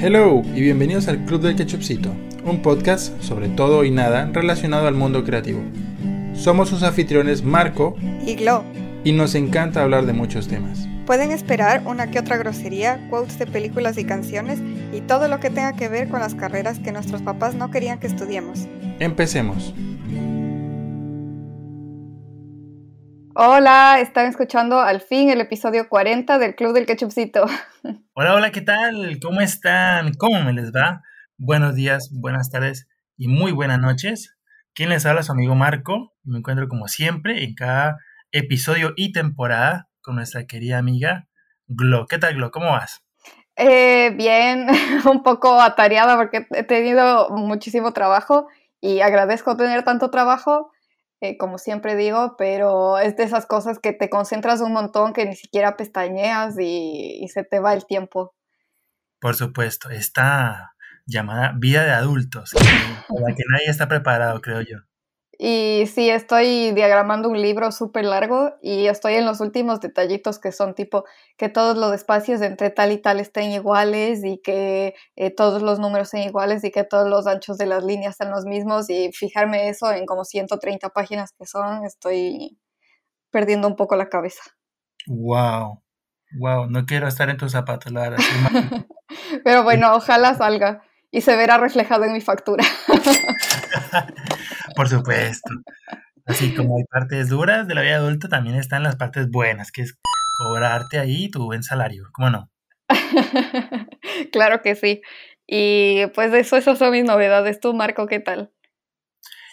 Hello y bienvenidos al Club del Ketchupcito, un podcast sobre todo y nada relacionado al mundo creativo. Somos sus anfitriones Marco y Glo y nos encanta hablar de muchos temas. Pueden esperar una que otra grosería, quotes de películas y canciones y todo lo que tenga que ver con las carreras que nuestros papás no querían que estudiemos. Empecemos. Hola, están escuchando al fin el episodio 40 del Club del Ketchupcito. Hola, hola, ¿qué tal? ¿Cómo están? ¿Cómo me les va? Buenos días, buenas tardes y muy buenas noches. ¿Quién les habla? Su amigo Marco. Me encuentro como siempre en cada episodio y temporada con nuestra querida amiga Glo. ¿Qué tal, Glo? ¿Cómo vas? Eh, bien, un poco atareada porque he tenido muchísimo trabajo y agradezco tener tanto trabajo eh, como siempre digo, pero es de esas cosas que te concentras un montón que ni siquiera pestañeas y, se te va el tiempo. Por supuesto, esta llamada vida de adultos, para que nadie está preparado, creo yo. Y sí, estoy diagramando un libro súper largo y estoy en los últimos detallitos que son tipo que todos los espacios entre tal y tal estén iguales y que eh, todos los números sean iguales y que todos los anchos de las líneas sean los mismos y fijarme eso en como 130 páginas que son, estoy perdiendo un poco la cabeza. Wow, wow, no quiero estar en tus zapatos, la verdad. Pero bueno, ojalá salga y se verá reflejado en mi factura. Por supuesto. Así como hay partes duras de la vida adulta, también están las partes buenas, que es cobrarte ahí tu buen salario. ¿Cómo no? claro que sí. Y pues eso, esas son mis novedades. ¿Tú, Marco, qué tal?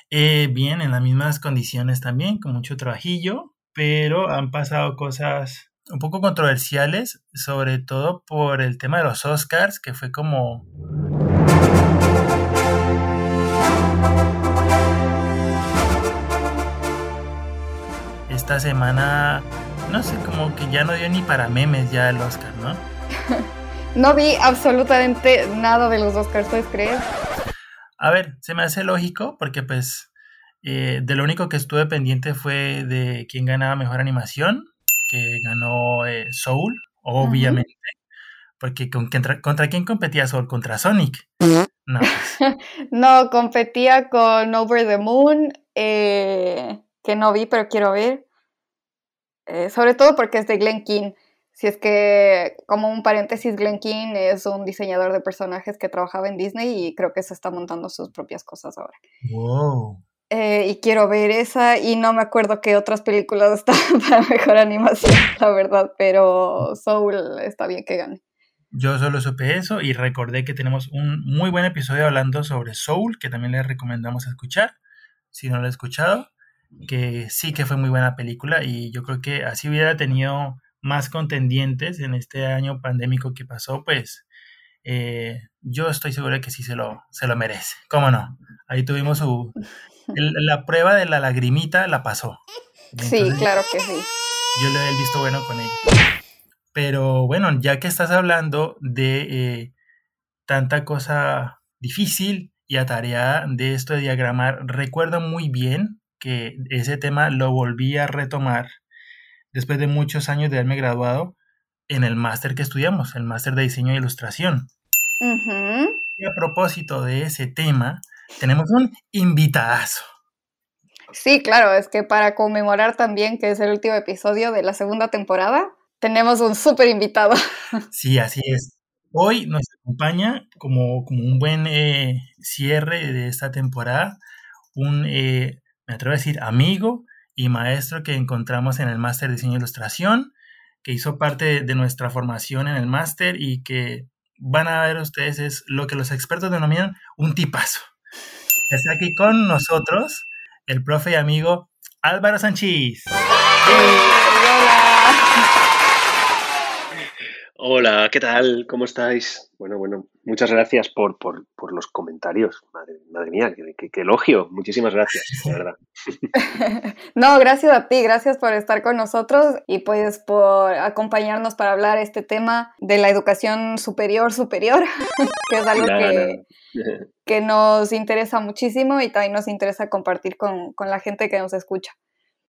Eh, bien, en las mismas condiciones también, con mucho trabajillo, pero han pasado cosas un poco controversiales, sobre todo por el tema de los Oscars, que fue como esta semana, no sé, como que ya no dio ni para memes ya el Oscar, ¿no? no vi absolutamente nada de los Oscars, ¿puedes creer? A ver, se me hace lógico porque pues eh, de lo único que estuve pendiente fue de quién ganaba mejor animación, que ganó eh, Soul, obviamente. Porque ¿con, ¿contra quién competía Soul? ¿Contra Sonic? No. Pues. no, competía con Over the Moon, eh, que no vi, pero quiero ver. Eh, sobre todo porque es de Glen King. Si es que, como un paréntesis, Glen King es un diseñador de personajes que trabajaba en Disney y creo que se está montando sus propias cosas ahora. Wow. Eh, y quiero ver esa y no me acuerdo qué otras películas están para mejor animación, la verdad, pero Soul está bien que gane. Yo solo supe eso y recordé que tenemos un muy buen episodio hablando sobre Soul, que también les recomendamos escuchar, si no lo he escuchado que sí que fue muy buena película y yo creo que así hubiera tenido más contendientes en este año pandémico que pasó, pues eh, yo estoy seguro de que sí se lo, se lo merece. ¿Cómo no? Ahí tuvimos su... la prueba de la lagrimita la pasó. sí, claro que sí. Yo le he visto bueno con ella. Pero bueno, ya que estás hablando de eh, tanta cosa difícil y atareada de esto de diagramar, recuerdo muy bien que ese tema lo volví a retomar después de muchos años de haberme graduado en el máster que estudiamos, el máster de diseño e ilustración. Y a propósito de ese tema, tenemos un invitadazo. Sí, claro, es que para conmemorar también que es el último episodio de la segunda temporada, tenemos un súper invitado. Sí, así es. Hoy nos acompaña como, como un buen eh, cierre de esta temporada un eh, me atrevo a decir, amigo y maestro que encontramos en el máster de diseño e ilustración, que hizo parte de nuestra formación en el máster y que van a ver ustedes es lo que los expertos denominan un tipazo. Está aquí con nosotros el profe y amigo Álvaro Sánchez. Hola, ¿qué tal? ¿Cómo estáis? Bueno, bueno, muchas gracias por, por, por los comentarios. Madre, madre mía, qué, qué, elogio. Muchísimas gracias, de verdad. no, gracias a ti, gracias por estar con nosotros y pues por acompañarnos para hablar este tema de la educación superior superior, que es algo que, que, nos interesa muchísimo y también nos interesa compartir con, con la gente que nos escucha.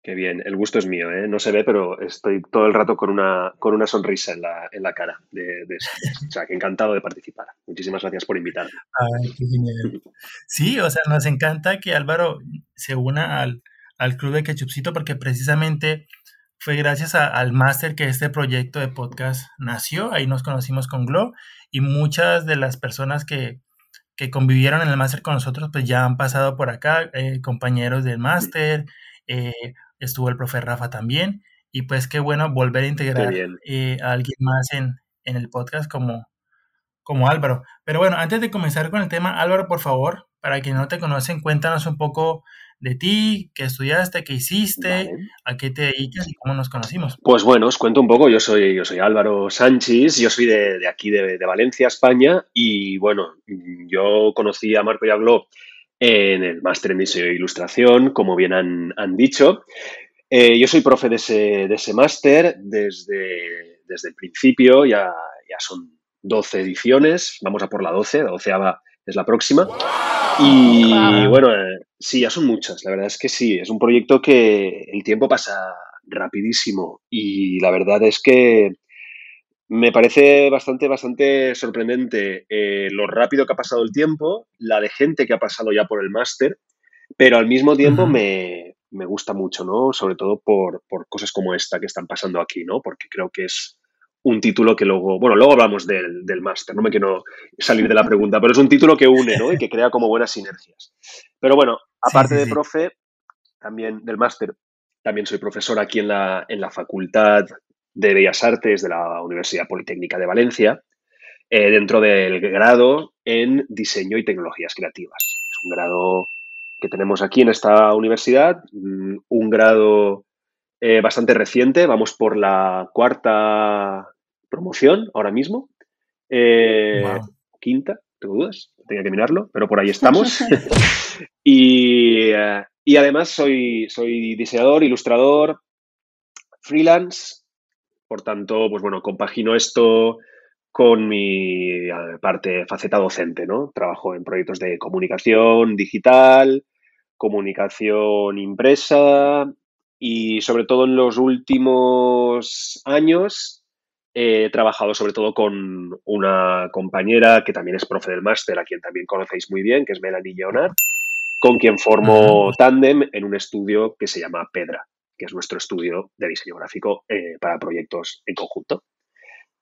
Qué bien, el gusto es mío, ¿eh? no se ve, pero estoy todo el rato con una, con una sonrisa en la, en la cara de, eso. O sea, que encantado de participar. Muchísimas gracias por invitarme. Ay, qué genial. Sí, o sea, nos encanta que Álvaro se una al, al Club de Ketchupcito porque precisamente fue gracias al máster que este proyecto de podcast nació. Ahí nos conocimos con Glo y muchas de las personas que, que convivieron en el máster con nosotros, pues ya han pasado por acá, eh, compañeros del máster, eh, estuvo el profe Rafa también, y pues qué bueno volver a integrar eh, a alguien más en, en, el podcast como, como Álvaro. Pero bueno, antes de comenzar con el tema, Álvaro, por favor, para quienes no te conocen, cuéntanos un poco de ti, qué estudiaste, qué hiciste, a qué te dedicas y cómo nos conocimos. Pues bueno, os cuento un poco. Yo soy, yo soy Álvaro Sánchez, yo soy de, aquí, de, Valencia, España, y bueno, yo conocí a Marco Yagló en el máster en diseño e ilustración, como bien han, dicho. Eh, yo soy profe de ese, de ese máster desde, desde el principio, ya, ya son 12 ediciones, vamos a por la 12, la doceava es la próxima. Y bueno, eh, sí, ya son muchas, la verdad es que sí, es un proyecto que el tiempo pasa rapidísimo y la verdad es que me parece bastante, bastante sorprendente eh, lo rápido que ha pasado el tiempo, la de gente que ha pasado ya por el máster, pero al mismo tiempo me, me, gusta mucho, ¿no? Sobre todo por, por, cosas como esta que están pasando aquí, ¿no? Porque creo que es un título que luego, bueno, luego hablamos del, del máster, no me quiero salir de la pregunta, pero es un título que une, ¿no? Y que crea como buenas sinergias. Pero bueno, aparte de profe, también del máster, también soy profesor aquí en la, en la Facultad de Bellas Artes de la Universidad Politécnica de Valencia, eh, dentro del grado en Diseño y Tecnologías Creativas. Es un grado que tenemos aquí en esta universidad, mm, un grado eh, bastante reciente, vamos por la cuarta promoción ahora mismo. Eh, quinta, tengo dudas, tenía que mirarlo, pero por ahí estamos. Eh, y, además soy, soy diseñador, ilustrador, freelance, por tanto, pues bueno, compagino esto con mi parte faceta docente, ¿no? Trabajo en proyectos de comunicación digital, comunicación impresa y sobre todo en los últimos años He trabajado sobre todo con una compañera que también es profe del máster, a quien también conocéis muy bien, que es Melanie Leonard, con quien formo tándem en un estudio que se llama Pedra, que es nuestro estudio de diseño gráfico eh, para proyectos en conjunto.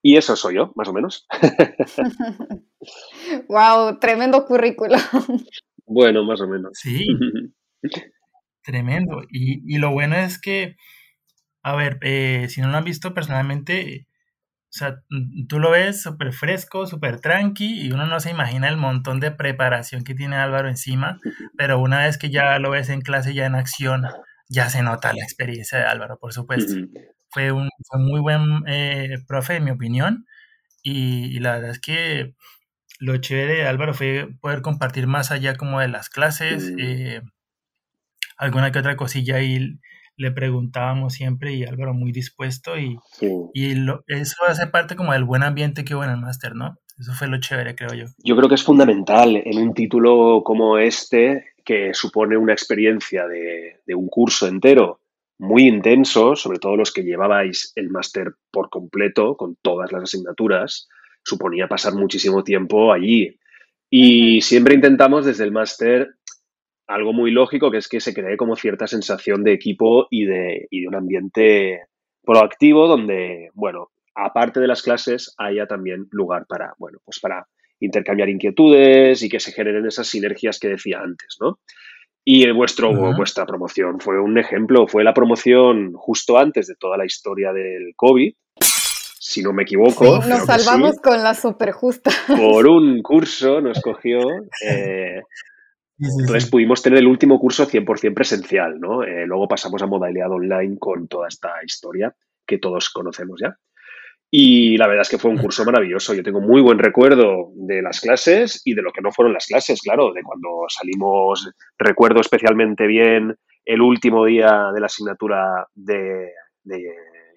Y eso soy yo, más o menos. wow, tremendo currículo. Bueno, más o menos. Sí. tremendo. Y, lo bueno es que, a ver, eh, si no lo han visto personalmente, o sea, mm, tú lo ves súper fresco, súper tranqui y uno no se imagina el montón de preparación que tiene Álvaro encima, pero una vez que ya lo ves en clase, ya en acción, ya se nota la experiencia de Álvaro, por supuesto. Fue un muy buen eh, profe, en mi opinión, y, la verdad es que lo chévere de Álvaro fue poder compartir más allá como de las clases, eh, alguna que otra cosilla ahí le preguntábamos siempre y Álvaro muy dispuesto y, y eso hace parte como del buen ambiente que hubo en el máster, ¿no? Eso fue lo chévere, creo yo. Yo creo que es fundamental en un título como este, que supone una experiencia de, de un curso entero muy intenso, sobre todo los que llevabais el máster por completo, con todas las asignaturas, suponía pasar muchísimo tiempo allí. Y siempre intentamos desde el máster algo muy lógico, que es que se cree como cierta sensación de equipo y de, y de un ambiente proactivo donde, bueno, aparte de las clases, haya también lugar para, bueno, pues para intercambiar inquietudes y que se generen esas sinergias que decía antes, ¿no? Y vuestro, vuestra promoción fue un ejemplo, fue la promoción justo antes de toda la historia del COVID, si no me equivoco. nos salvamos con la super justa. Por un curso nos cogió eh, entonces pudimos tener el último curso 100% presencial, ¿no? Eh, luego pasamos a modalidad online con toda esta historia que todos conocemos ya. Y la verdad es que fue un curso maravilloso. Yo tengo muy buen recuerdo de las clases y de lo que no fueron las clases, claro, de cuando salimos. Recuerdo especialmente bien el último día de la asignatura de, de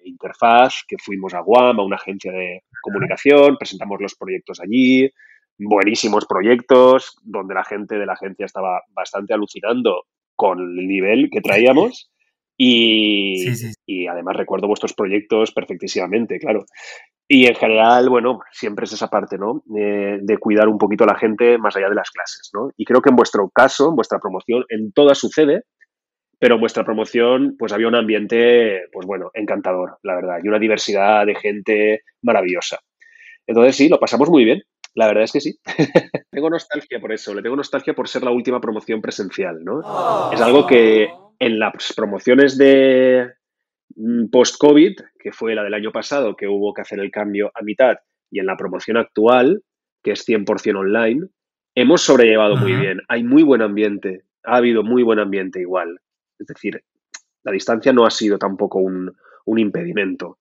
interfaz, que fuimos a Guam, a una agencia de comunicación, presentamos los proyectos allí, buenísimos proyectos donde la gente de la agencia estaba bastante alucinando con el nivel que traíamos Y, y además recuerdo vuestros proyectos perfectísimamente, claro. Y en general, bueno, siempre es esa parte, ¿no? de cuidar un poquito a la gente más allá de las clases, ¿no? Y creo que en vuestro caso, en vuestra promoción, en todas sucede, pero en vuestra promoción, pues había un ambiente, pues bueno, encantador, la verdad, y una diversidad de gente maravillosa. Entonces sí, lo pasamos muy bien. La verdad es que sí. tengo nostalgia por eso, le tengo nostalgia por ser la última promoción presencial, ¿no? Es algo que en las promociones de, Mm, post-COVID, que fue la del año pasado, que hubo que hacer el cambio a mitad, y en la promoción actual, que es 100% online, hemos sobrellevado muy bien. Hay muy buen ambiente, ha habido muy buen ambiente igual. Es decir, la distancia no ha sido tampoco un, impedimento.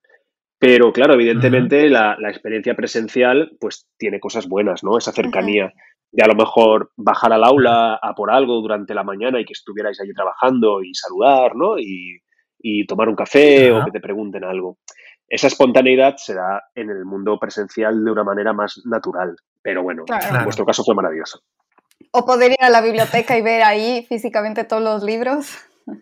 Pero claro, evidentemente la, experiencia presencial pues tiene cosas buenas, ¿no? Esa cercanía de a lo mejor bajar al aula a por algo durante la mañana y que estuvierais allí trabajando y saludar, ¿no? Y, y tomar un café o que te pregunten algo. Esa espontaneidad se da en el mundo presencial de una manera más natural, pero bueno, en vuestro caso fue maravilloso. O poder ir a la biblioteca y ver ahí físicamente todos los libros.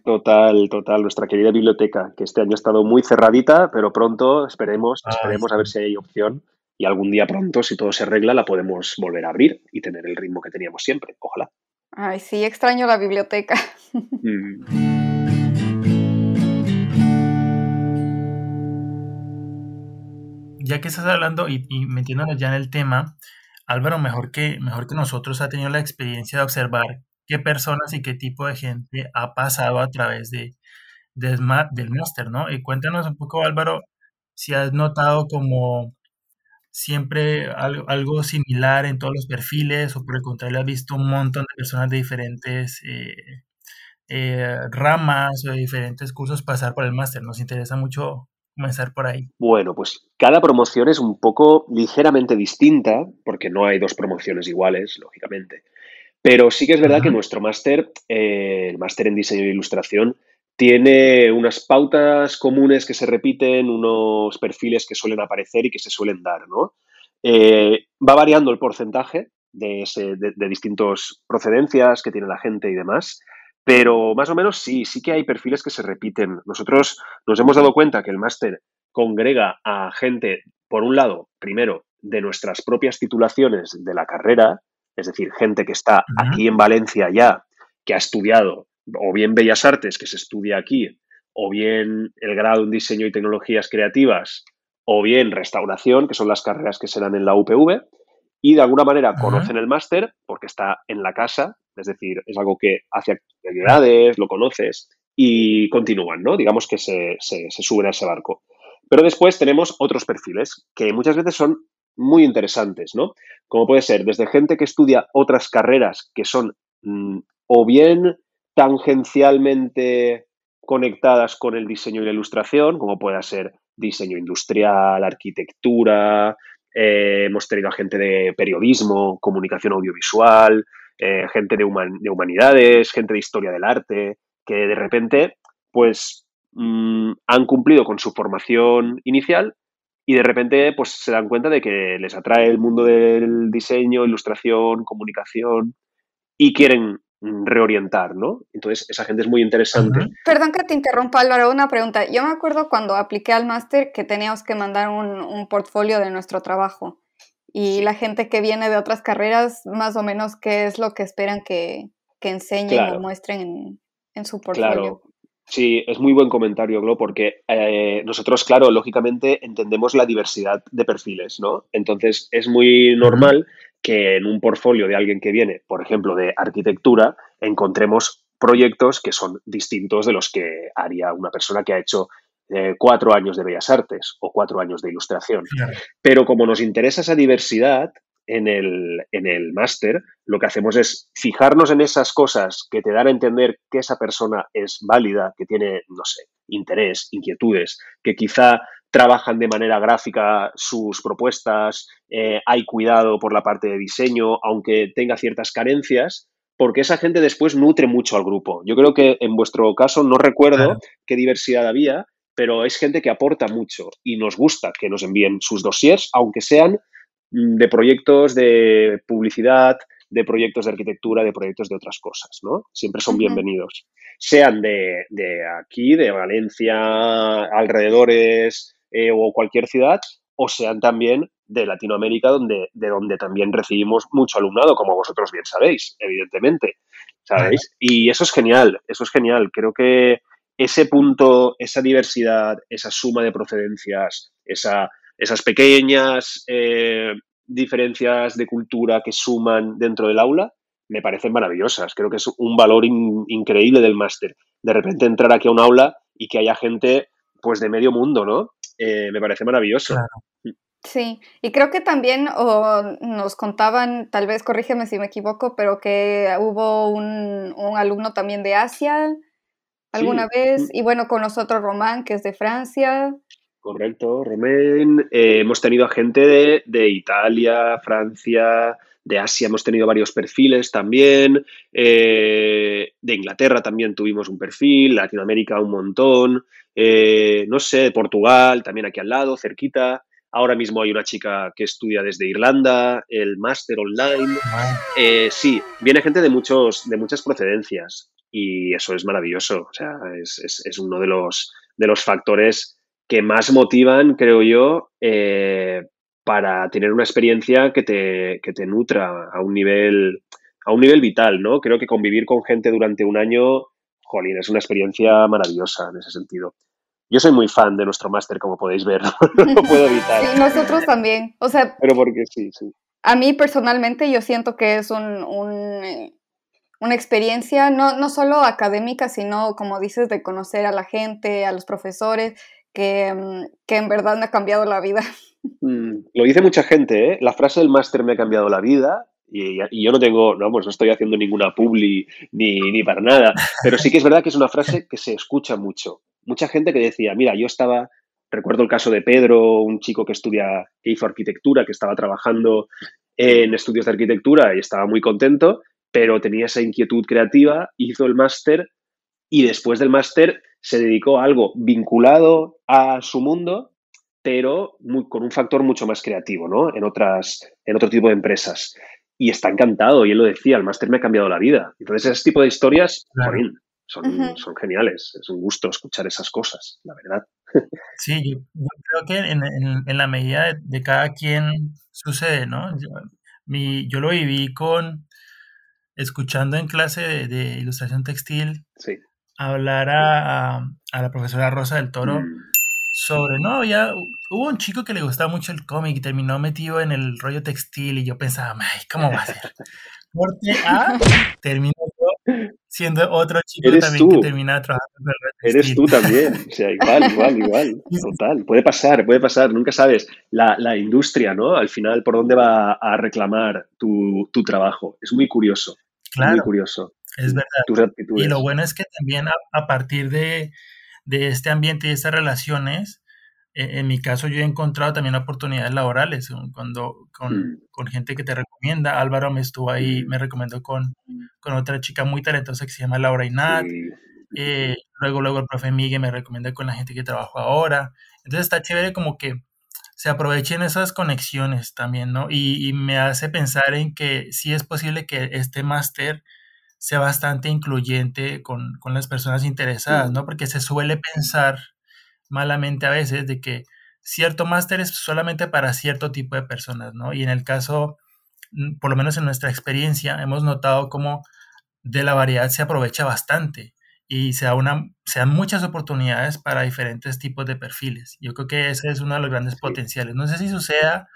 Total, total, nuestra querida biblioteca, que este año ha estado muy cerradita, pero pronto esperemos, esperemos a ver si hay opción y algún día pronto, si todo se arregla, la podemos volver a abrir y tener el ritmo que teníamos siempre, ojalá. Ay, sí, extraño la biblioteca. Mm. ya que estás hablando y, metiéndonos ya en el tema, Álvaro, mejor que, mejor que nosotros, ha tenido la experiencia de observar qué personas y qué tipo de gente ha pasado a través de, del máster, ¿no? Y cuéntanos un poco, Álvaro, si has notado como siempre algo, similar en todos los perfiles o por el contrario has visto un montón de personas de diferentes eh, eh, ramas o de diferentes cursos pasar por el máster. Nos interesa mucho comenzar por ahí? Bueno, pues cada promoción es un poco ligeramente distinta, porque no hay dos promociones iguales, lógicamente. Pero sí que es verdad que nuestro máster, eh, el máster en diseño e ilustración, tiene unas pautas comunes que se repiten, unos perfiles que suelen aparecer y que se suelen dar, ¿no? Eh, va variando el porcentaje de, de, de distintas procedencias que tiene la gente y demás, pero más o menos sí, sí que hay perfiles que se repiten. Nosotros nos hemos dado cuenta que el máster congrega a gente, por un lado, primero, de nuestras propias titulaciones de la carrera, es decir, gente que está aquí en Valencia ya, que ha estudiado o bien Bellas Artes, que se estudia aquí, o bien el grado en Diseño y Tecnologías Creativas, o bien Restauración, que son las carreras que se dan en la UPV, y de alguna manera conocen el máster porque está en la casa, es decir, es algo que hace actividades, lo conoces y continúan, ¿no? Digamos que se, se, suben a ese barco. Pero después tenemos otros perfiles que muchas veces son muy interesantes, ¿no? Como puede ser desde gente que estudia otras carreras que son mm, o bien tangencialmente conectadas con el diseño y la ilustración, como puede ser diseño industrial, arquitectura, eh, hemos tenido a gente de periodismo, comunicación audiovisual, eh, gente de, humanidades, gente de historia del arte, que de repente, pues, mm, han cumplido con su formación inicial y de repente, pues, se dan cuenta de que les atrae el mundo del diseño, ilustración, comunicación y quieren reorientar, ¿no? Entonces, esa gente es muy interesante. Perdón que te interrumpa, Álvaro, una pregunta. Yo me acuerdo cuando apliqué al máster que teníamos que mandar un, portfolio de nuestro trabajo. Y la gente que viene de otras carreras, más o menos, ¿qué es lo que esperan que, que enseñen o muestren en, su portfolio? Claro. Sí, es muy buen comentario, Glo, porque eh, nosotros, claro, lógicamente entendemos la diversidad de perfiles, ¿no? Entonces, es muy normal que en un portfolio de alguien que viene, por ejemplo, de arquitectura, encontremos proyectos que son distintos de los que haría una persona que ha hecho eh, cuatro años de bellas artes o cuatro años de ilustración. Pero como nos interesa esa diversidad en el, en el máster, lo que hacemos es fijarnos en esas cosas que te dan a entender que esa persona es válida, que tiene, no sé, interés, inquietudes, que quizá trabajan de manera gráfica sus propuestas, eh, hay cuidado por la parte de diseño, aunque tenga ciertas carencias, porque esa gente después nutre mucho al grupo. Yo creo que en vuestro caso no recuerdo qué diversidad había, pero es gente que aporta mucho y nos gusta que nos envíen sus dossiers, aunque sean mm, de proyectos de publicidad, de proyectos de arquitectura, de proyectos de otras cosas, ¿no? Siempre son bienvenidos. Sean de, aquí, de Valencia, alrededores eh, o cualquier ciudad, o sean también de Latinoamérica, donde, de donde también recibimos mucho alumnado, como vosotros bien sabéis, evidentemente. ¿Sabéis? Y eso es genial, eso es genial. Creo que ese punto, esa diversidad, esa suma de procedencias, esa, esas pequeñas eh, diferencias de cultura que suman dentro del aula, me parecen maravillosas. Creo que es un valor increíble del máster. De repente entrar aquí a un aula y que haya gente pues de medio mundo, ¿no? Eh, me parece maravilloso. Sí, y creo que también nos contaban, tal vez corrígeme si me equivoco, pero que hubo un, alumno también de Asia alguna vez, y bueno, con nosotros Román, que es de Francia. Correcto, Román. Eh, hemos tenido a gente de, Italia, Francia, de Asia hemos tenido varios perfiles también, eh, de Inglaterra también tuvimos un perfil, Latinoamérica un montón, eh, no sé, Portugal también aquí al lado, cerquita. Ahora mismo hay una chica que estudia desde Irlanda, el máster online. Sí, viene gente de, muchos, de muchas procedencias y eso es maravilloso. O sea, es, uno de los, de los factores que más motivan, creo yo, eh, para tener una experiencia que te, que te nutra a un nivel a un nivel vital, ¿no? Creo que convivir con gente durante un año, jolín, es una experiencia maravillosa en ese sentido. Yo soy muy fan de nuestro máster, como podéis ver, no puedo evitar. Sí, nosotros también. O sea, pero porque sí, sí. A mí personalmente yo siento que es un, una experiencia no, no solo académica, sino, como dices, de conocer a la gente, a los profesores, que, mm, que en verdad me ha cambiado la vida. Mm, lo dice mucha gente, ¿eh? La frase del máster me ha cambiado la vida y, yo no tengo, no, no estoy haciendo ninguna publi ni, ni, para nada, pero sí que es verdad que es una frase que se escucha mucho mucha gente que decía, mira, yo estaba, recuerdo el caso de Pedro, un chico que estudia, que hizo arquitectura, que estaba trabajando en estudios de arquitectura y estaba muy contento, pero tenía esa inquietud creativa, hizo el máster y después del máster se dedicó a algo vinculado a su mundo, pero con un factor mucho más creativo, ¿no? En otras, en otro tipo de empresas. Y está encantado, y él lo decía, el máster me ha cambiado la vida. Entonces, ese tipo de historias, son, son geniales. Es un gusto escuchar esas cosas, la verdad. Sí, yo, creo que en, en, la medida de, cada quien sucede, ¿no? Yo, mi, yo lo viví con, escuchando en clase de, ilustración textil, hablar a, a, la profesora Rosa del Toro mm. sobre, no, ya hubo un chico que le gustaba mucho el cómic y terminó metido en el rollo textil y yo pensaba, ay, ¿cómo va a ser? Porque A terminó siendo otro chico también que termina trabajando Eres tú también, o sea, igual, igual, igual, total. Puede pasar, puede pasar, nunca sabes. La, la industria, ¿no? Al final, ¿por dónde va a reclamar tu, tu trabajo? Es muy curioso, claro, muy curioso. Es verdad. Y lo bueno es que también a, a partir de, de este ambiente y estas relaciones, e, en mi caso yo he encontrado también oportunidades laborales cuando con, mm. con, gente que te recomienda. Álvaro me estuvo ahí, mm. me recomendó con, con otra chica muy talentosa que se llama Laura Inat. Eh, luego, luego el profe Miguel me recomienda con la gente que trabajo ahora. Entonces está chévere como que se aprovechen esas conexiones también, ¿no? Y, y me hace pensar en que sí es posible que este máster sea bastante incluyente con, con las personas interesadas, ¿no? Porque se suele pensar malamente a veces de que cierto máster es solamente para cierto tipo de personas, ¿no? Y en el caso, mm, por lo menos en nuestra experiencia, hemos notado cómo de la variedad se aprovecha bastante y se, da una, se dan muchas oportunidades para diferentes tipos de perfiles. Yo creo que ese es uno de los grandes potenciales. No sé si suceda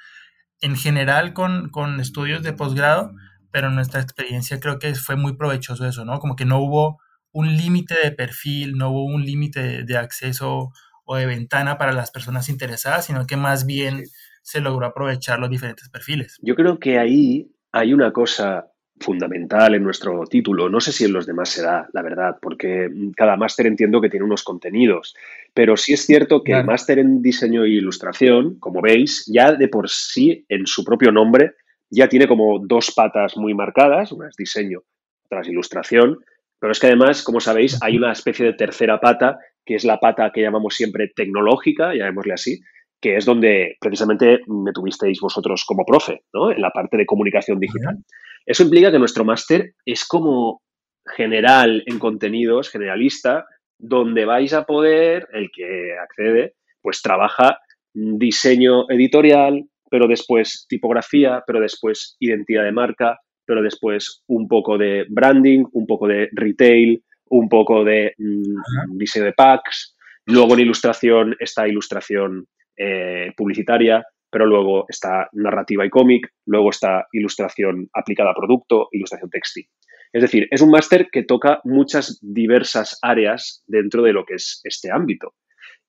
en general con, con estudios de posgrado, pero en nuestra experiencia creo que fue muy provechoso eso, ¿no? Como que no hubo un límite de perfil, no hubo un límite de acceso o de ventana para las personas interesadas, sino que más bien se logró aprovechar los diferentes perfiles. Yo creo que ahí hay una cosa fundamental en nuestro título. No sé si en los demás será, la verdad, porque cada máster entiendo que tiene unos contenidos, pero sí es cierto que el máster en diseño e ilustración, como veis, ya de por sí, en su propio nombre, ya tiene como dos patas muy marcadas, una es diseño, otra es ilustración, pero es que además, como sabéis, hay una especie de tercera pata que es la pata que llamamos siempre tecnológica, llamémosle así, que es donde precisamente me tuvisteis vosotros como profe, ¿no? En la parte de comunicación digital. Eso implica que nuestro máster es como general en contenidos, generalista, donde vais a poder, el que accede, pues trabaja diseño editorial, pero después tipografía, pero después identidad de marca, pero después un poco de branding, un poco de retail, un poco de mm, diseño de packs. Luego en ilustración está ilustración eh, publicitaria, pero luego está narrativa y cómic, luego está ilustración aplicada a producto, ilustración textil. Es decir, es un máster que toca muchas diversas áreas dentro de lo que es este ámbito.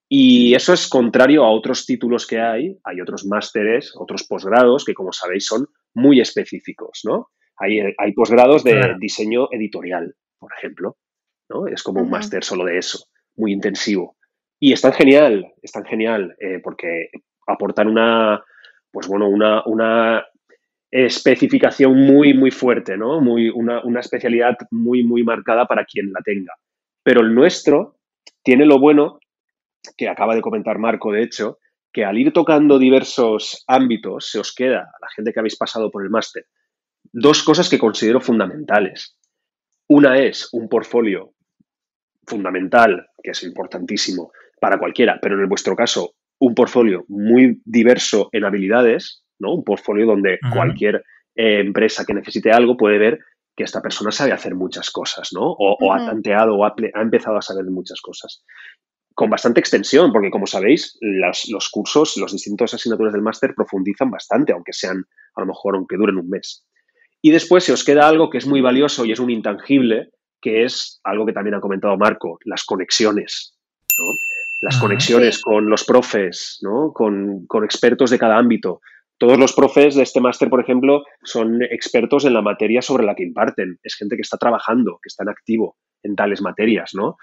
Y eso es contrario a otros títulos que hay. Hay otros másteres, otros posgrados que, como sabéis, son muy específicos, ¿no? Hay, hay posgrados de diseño editorial, por ejemplo, ¿no? Es como un máster solo de eso, muy intensivo. Y es tan genial, es tan genial, eh, porque aportan una, pues bueno, una, una especificación muy, muy fuerte, ¿no? Muy, una, una especialidad muy, muy marcada para quien la tenga. Pero el nuestro tiene lo bueno que acaba de comentar Marco, de hecho, que al ir tocando diversos ámbitos se os queda, a la gente que habéis pasado por el máster, dos cosas que considero fundamentales. Una es un portfolio fundamental, que es importantísimo para cualquiera, pero en vuestro caso, un portfolio muy diverso en habilidades, ¿no? Un portfolio donde cualquier eh, empresa que necesite algo puede ver que esta persona sabe hacer muchas cosas, ¿no? O, ha tanteado o ha, empezado a saber muchas cosas con bastante extensión, porque como sabéis, los cursos, los distintos asignaturas del máster profundizan bastante, aunque sean, a lo mejor, aunque duren un mes. Y después se os queda algo que es muy valioso y es un intangible, que es algo que también ha comentado Marco, las conexiones. Las conexiones con los profes, ¿no? con, con expertos de cada ámbito. Todos los profes de este máster, por ejemplo, son expertos en la materia sobre la que imparten. Es gente que está trabajando, que está en activo en tales materias, ¿no?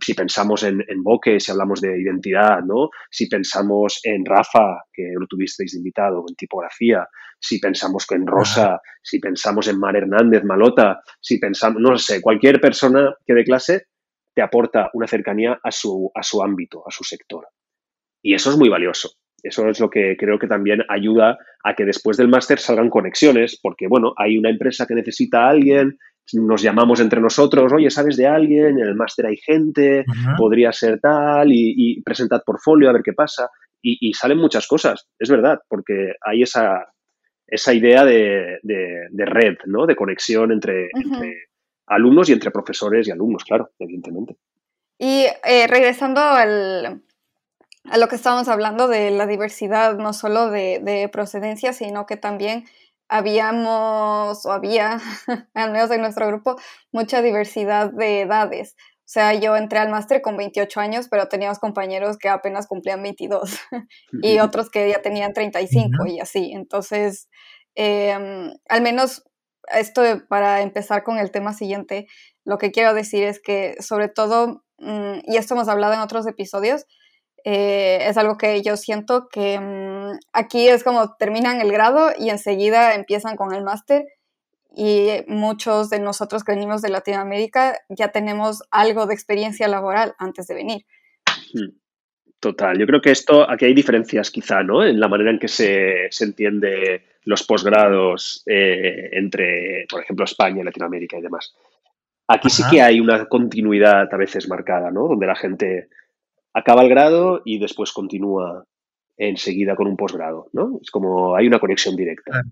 si pensamos en, en Boque, si hablamos de identidad, ¿no? Si pensamos en Rafa, que lo tuvisteis invitado, en tipografía, si pensamos en Rosa, si pensamos en Mar Hernández, Malota, si pensamos, no sé, cualquier persona que de clase te aporta una cercanía a su, a su ámbito, a su sector. Y eso es muy valioso. Eso es lo que creo que también ayuda a que después del máster salgan conexiones, porque bueno, hay una empresa que necesita a alguien, nos llamamos entre nosotros, oye, ¿sabes de alguien? En el máster hay gente, podría ser tal, y, y, presentad portfolio a ver qué pasa. Y, salen muchas cosas, es verdad, porque hay esa, esa idea de, red, ¿no? De conexión entre, alumnos y entre profesores y alumnos, claro, evidentemente. Y eh, regresando al, a lo que estábamos hablando de la diversidad, no solo de, de procedencia, sino que también habíamos, o había, al menos en nuestro grupo, mucha diversidad de edades. O sea, yo entré al máster con 28 años, pero teníamos compañeros que apenas cumplían 22 y otros que ya tenían 35 y así. Entonces, em, al menos esto para empezar con el tema siguiente, lo que quiero decir es que sobre todo, mm, y esto hemos hablado en otros episodios, eh, es algo que yo siento que mm, aquí es como terminan el grado y enseguida empiezan con el máster y muchos de nosotros que venimos de Latinoamérica ya tenemos algo de experiencia laboral antes de venir. Hmm. Total, yo creo que esto, aquí hay diferencias quizá, ¿no? En la manera en que se, se entiende los posgrados eh, entre, por ejemplo, España, Latinoamérica y demás. Aquí sí que hay una continuidad a veces marcada, ¿no? Donde la gente acaba el grado y después continúa enseguida con un posgrado, ¿no? Es como hay una conexión directa.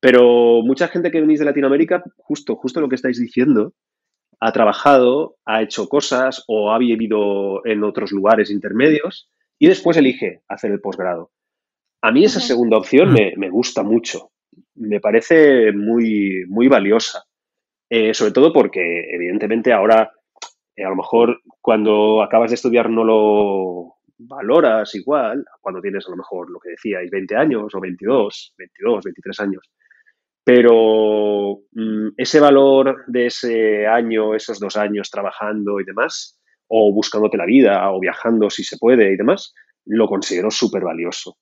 Pero mucha gente que venís de Latinoamérica, justo, justo lo que estáis diciendo, ha trabajado, ha hecho cosas o ha vivido en otros lugares intermedios y después elige hacer el posgrado. A mí esa segunda opción me, gusta mucho, me parece muy, muy valiosa, eh, sobre todo porque evidentemente ahora eh, a lo mejor cuando acabas de estudiar no lo valoras igual, cuando tienes a lo mejor lo que decíais, 20 años o 22, 22, 23 años. Pero mm, ese valor de ese año, esos dos años trabajando y demás, o buscándote la vida, o viajando si se puede y demás, lo considero súper valioso.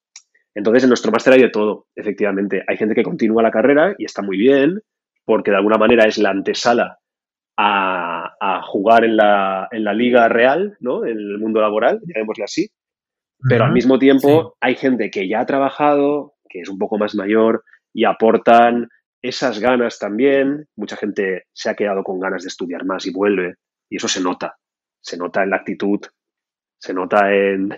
Entonces, en nuestro máster hay de todo, efectivamente. Hay gente que continúa la carrera y está muy bien, porque de alguna manera es la antesala a, jugar en la, en la, liga real, ¿no? En el mundo laboral, llamémosle así. Pero al mismo tiempo hay gente que ya ha trabajado, que es un poco más mayor y aportan esas ganas también, mucha gente se ha quedado con ganas de estudiar más y vuelve, y eso se nota, se nota en la actitud, se nota en,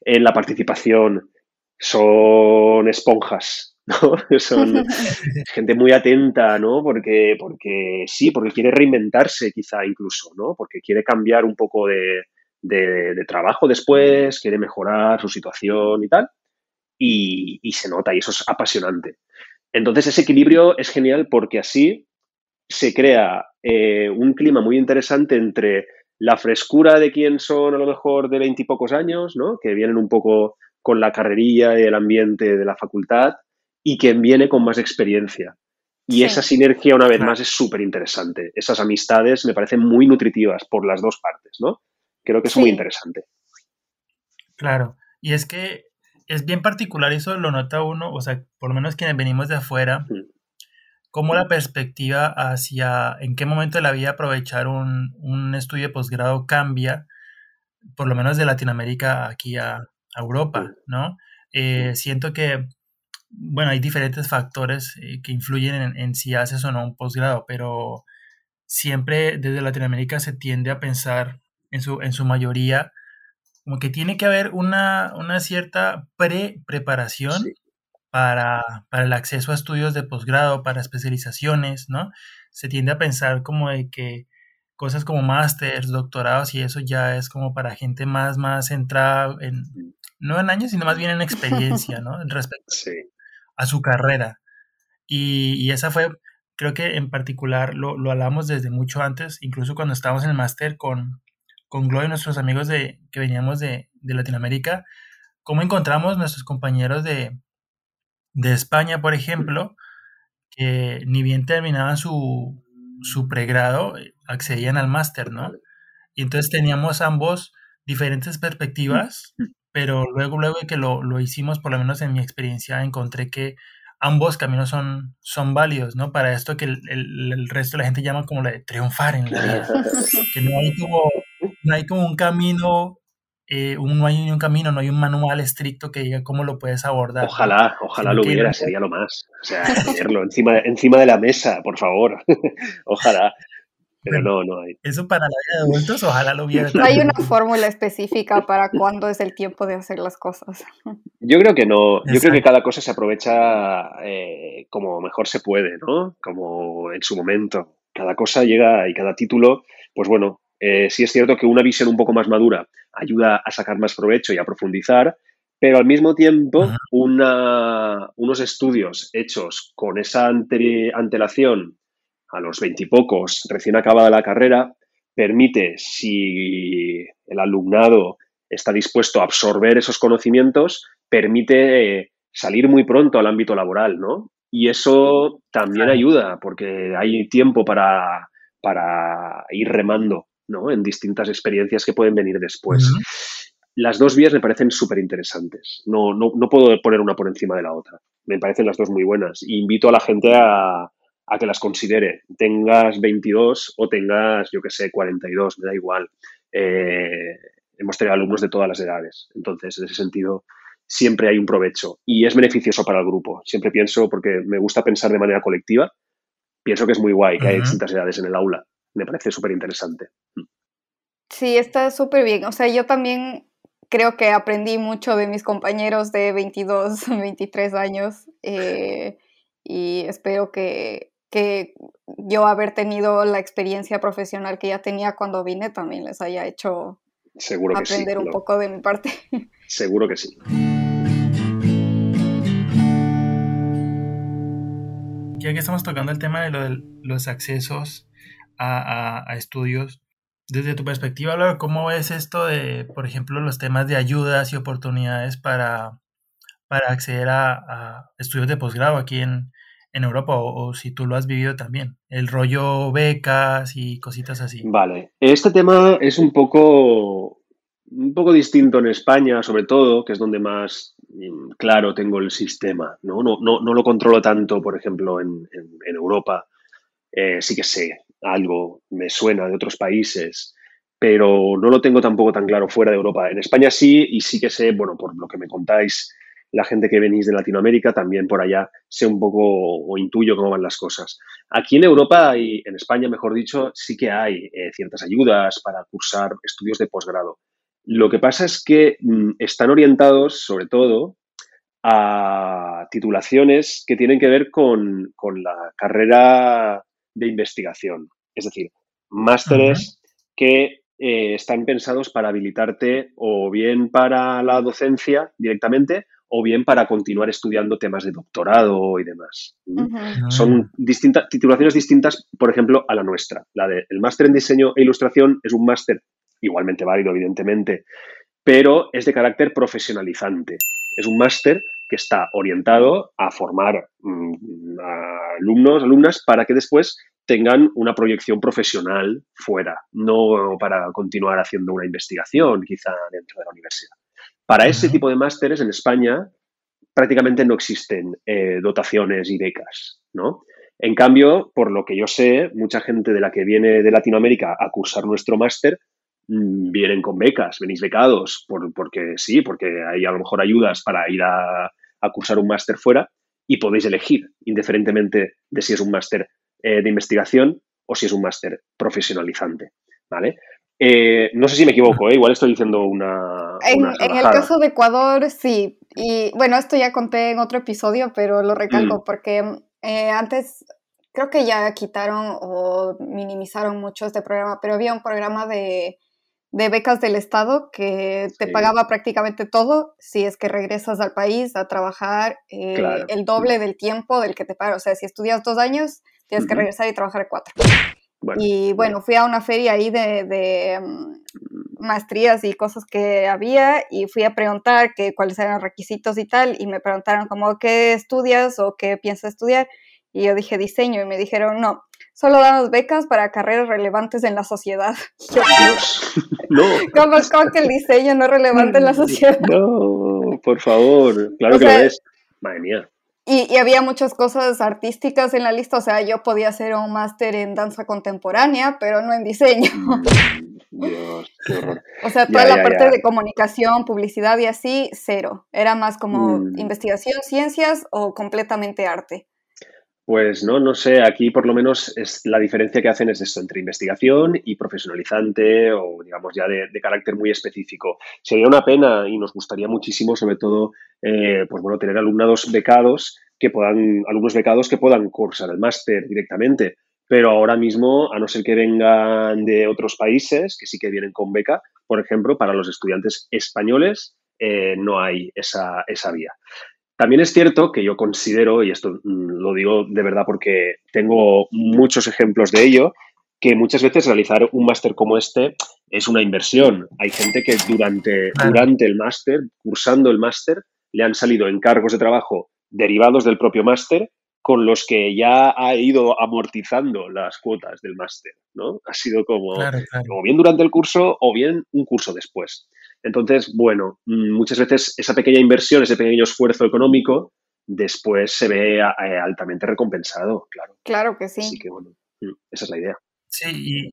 en la participación, son esponjas, ¿no? Son gente muy atenta, ¿no? Porque, porque sí, porque quiere reinventarse quizá incluso, ¿no? Porque quiere cambiar un poco de, de, trabajo después, quiere mejorar su situación y tal. Y, y, se nota y eso es apasionante. Entonces ese equilibrio es genial porque así se crea eh, un clima muy interesante entre la frescura de quien son a lo mejor de veintipocos años, ¿no? que vienen un poco con la carrería y el ambiente de la facultad, y quien viene con más experiencia. Y esa sinergia, una vez más, es súper interesante. Esas amistades me parecen muy nutritivas por las dos partes, ¿no? Creo que es muy interesante. Claro, y es que es bien particular, eso lo nota uno, o sea, por lo menos quienes venimos de afuera, mm. cómo la perspectiva hacia en qué momento de la vida aprovechar un, un estudio de posgrado cambia, por lo menos de Latinoamérica aquí a, Europa, ¿no? Eh, siento que, bueno, hay diferentes factores eh, que influyen en, si haces o no un posgrado, pero siempre desde Latinoamérica se tiende a pensar en su, en su mayoría como que tiene que haber una, cierta pre-preparación para, para, el acceso a estudios de posgrado, para especializaciones, ¿no? Se tiende a pensar como de que cosas como másters, doctorados y eso ya es como para gente más, más centrada en, no en años, sino más bien en experiencia, ¿no? Respecto a su carrera. Y, esa fue, creo que en particular lo, hablamos desde mucho antes, incluso cuando estábamos en el máster con, con Glo y nuestros amigos de, que veníamos de, de Latinoamérica, cómo encontramos nuestros compañeros de, de España, por ejemplo, que ni bien terminaban su, su pregrado, accedían al máster, ¿no? Y entonces teníamos ambos diferentes perspectivas pero luego, luego que lo, lo, hicimos, por lo menos en mi experiencia, encontré que ambos caminos son, son válidos, ¿no? Para esto que el, el, resto de la gente llama como la de triunfar en la vida, que no hay como, no hay como un camino, eh, un, no hay un camino, no hay un manual estricto que diga cómo lo puedes abordar. Ojalá, ojalá lo hubiera, sería lo más. O sea, tenerlo encima, encima de la mesa, por favor. ojalá. Pero no, no hay. Eso para la vida de adultos, ojalá lo hubiera. No hay una fórmula específica para cuándo es el tiempo de hacer las cosas. Yo creo que no. Yo creo que cada cosa se aprovecha eh, como mejor se puede, ¿no? Como en su momento. Cada cosa llega y cada título, pues bueno, eh, sí es cierto que una visión un poco más madura ayuda a sacar más provecho y a profundizar, pero al mismo tiempo una, unos estudios hechos con esa antelación a los veintipocos, recién acabada la carrera, permite, si el alumnado está dispuesto a absorber esos conocimientos, permite eh, salir muy pronto al ámbito laboral, ¿no? Y eso también ayuda, porque hay tiempo para, para ir remando, ¿no? En distintas experiencias que pueden venir después. Las dos vías me parecen súper interesantes. No, no, no, puedo poner una por encima de la otra. Me parecen las dos muy buenas. Invito a la gente a, a que las considere. Tengas 22 o tengas, yo que sé, 42, me da igual. Eh, hemos tenido alumnos de todas las edades. Entonces, en ese sentido, siempre hay un provecho y es beneficioso para el grupo. Siempre pienso, porque me gusta pensar de manera colectiva, pienso que es muy guay que hay distintas edades en el aula. Me parece súper interesante. Mm. Sí, está súper bien. O sea, yo también creo que aprendí mucho de mis compañeros de 22, 23 años eh, y espero que que yo haber tenido la experiencia profesional que ya tenía cuando vine también les haya hecho Seguro aprender un poco de mi parte. Seguro que sí. Ya que estamos tocando el tema de, los accesos a, estudios, desde tu perspectiva, ¿cómo ves esto de, por ejemplo, los temas de ayudas y oportunidades para, para acceder a estudios de posgrado aquí en, en Europa o, si tú lo has vivido también, el rollo becas y cositas así. Vale, este tema es un poco, un poco distinto en España, sobre todo, que es donde más mm, claro tengo el sistema, ¿no? No, no, lo controlo tanto, por ejemplo, en, Europa. Eh, sí que sé algo, me suena de otros países, pero no lo tengo tampoco tan claro fuera de Europa. En España sí, y sí que sé, bueno, por lo que me contáis, la gente que venís de Latinoamérica también por allá sé un poco o intuyo cómo van las cosas. Aquí en Europa y en España, mejor dicho, sí que hay eh, ciertas ayudas para cursar estudios de posgrado. Lo que pasa es que mm, están orientados, sobre todo, a titulaciones que tienen que ver con, la carrera de investigación. Es decir, másteres que eh, están pensados para habilitarte o bien para la docencia directamente o bien para continuar estudiando temas de doctorado y demás. Son distintas, titulaciones distintas, por ejemplo, a la nuestra. La del máster en diseño e ilustración es un máster igualmente válido, evidentemente, pero es de carácter profesionalizante. Es un máster que está orientado a formar mm, alumnos, alumnas, para que después tengan una proyección profesional fuera, no para continuar haciendo una investigación quizá dentro de la universidad. Para ese tipo de másteres en España prácticamente no existen eh, dotaciones y becas, ¿no? En cambio, por lo que yo sé, mucha gente de la que viene de Latinoamérica a cursar nuestro máster mm, vienen con becas, venís becados, por, porque sí, porque hay a lo mejor ayudas para ir a, cursar un máster fuera y podéis elegir, indiferentemente de si es un máster eh, de investigación o si es un máster profesionalizante, ¿vale? Eh, no sé si me equivoco, ¿eh? igual estoy diciendo una. En, el caso de Ecuador, sí. Y bueno, esto ya conté en otro episodio, pero lo recalco mm. porque eh, antes creo que ya quitaron o minimizaron mucho este programa, pero había un programa de, becas del Estado que te pagaba prácticamente todo si es que regresas al país a trabajar el doble del tiempo del que te paga. O sea, si estudias dos años, tienes que regresar y trabajar cuatro y bueno, fui a una feria ahí de, mm, maestrías y cosas que había y fui a preguntar que, cuáles eran los requisitos y tal y me preguntaron como qué estudias o qué piensas estudiar y yo dije diseño y me dijeron no, solo damos becas para carreras relevantes en la sociedad. no. ¿Cómo, ¿Cómo, que el diseño no es relevante en la sociedad? No, por favor, claro que lo es. Madre mía. Y, había muchas cosas artísticas en la lista, o sea, yo podía hacer un máster en danza contemporánea, pero no en diseño. Mm, Dios, qué horror. O sea, toda la parte de comunicación, publicidad y así, cero. Era más como mm. investigación, ciencias o completamente arte. Pues no, no sé, aquí por lo menos es la diferencia que hacen es esto, entre investigación y profesionalizante o digamos ya de, carácter muy específico. Sería una pena y nos gustaría muchísimo, sobre todo, eh, pues bueno, tener alumnados becados que puedan, alumnos becados que puedan cursar el máster directamente. Pero ahora mismo, a no ser que vengan de otros países, que sí que vienen con beca, por ejemplo, para los estudiantes españoles, eh, no hay esa, esa vía. También es cierto que yo considero, y esto mm, lo digo de verdad porque tengo muchos ejemplos de ello, que muchas veces realizar un máster como este es una inversión. Hay gente que durante, durante el máster, cursando el máster, le han salido encargos de trabajo derivados del propio máster con los que ya ha ido amortizando las cuotas del máster, ¿no? Ha sido como, como bien durante el curso o bien un curso después. Entonces, bueno, mm, muchas veces esa pequeña inversión, ese pequeño esfuerzo económico, después se ve eh, altamente recompensado, claro. Claro que sí. Así que, bueno, mm, esa es la idea. Sí,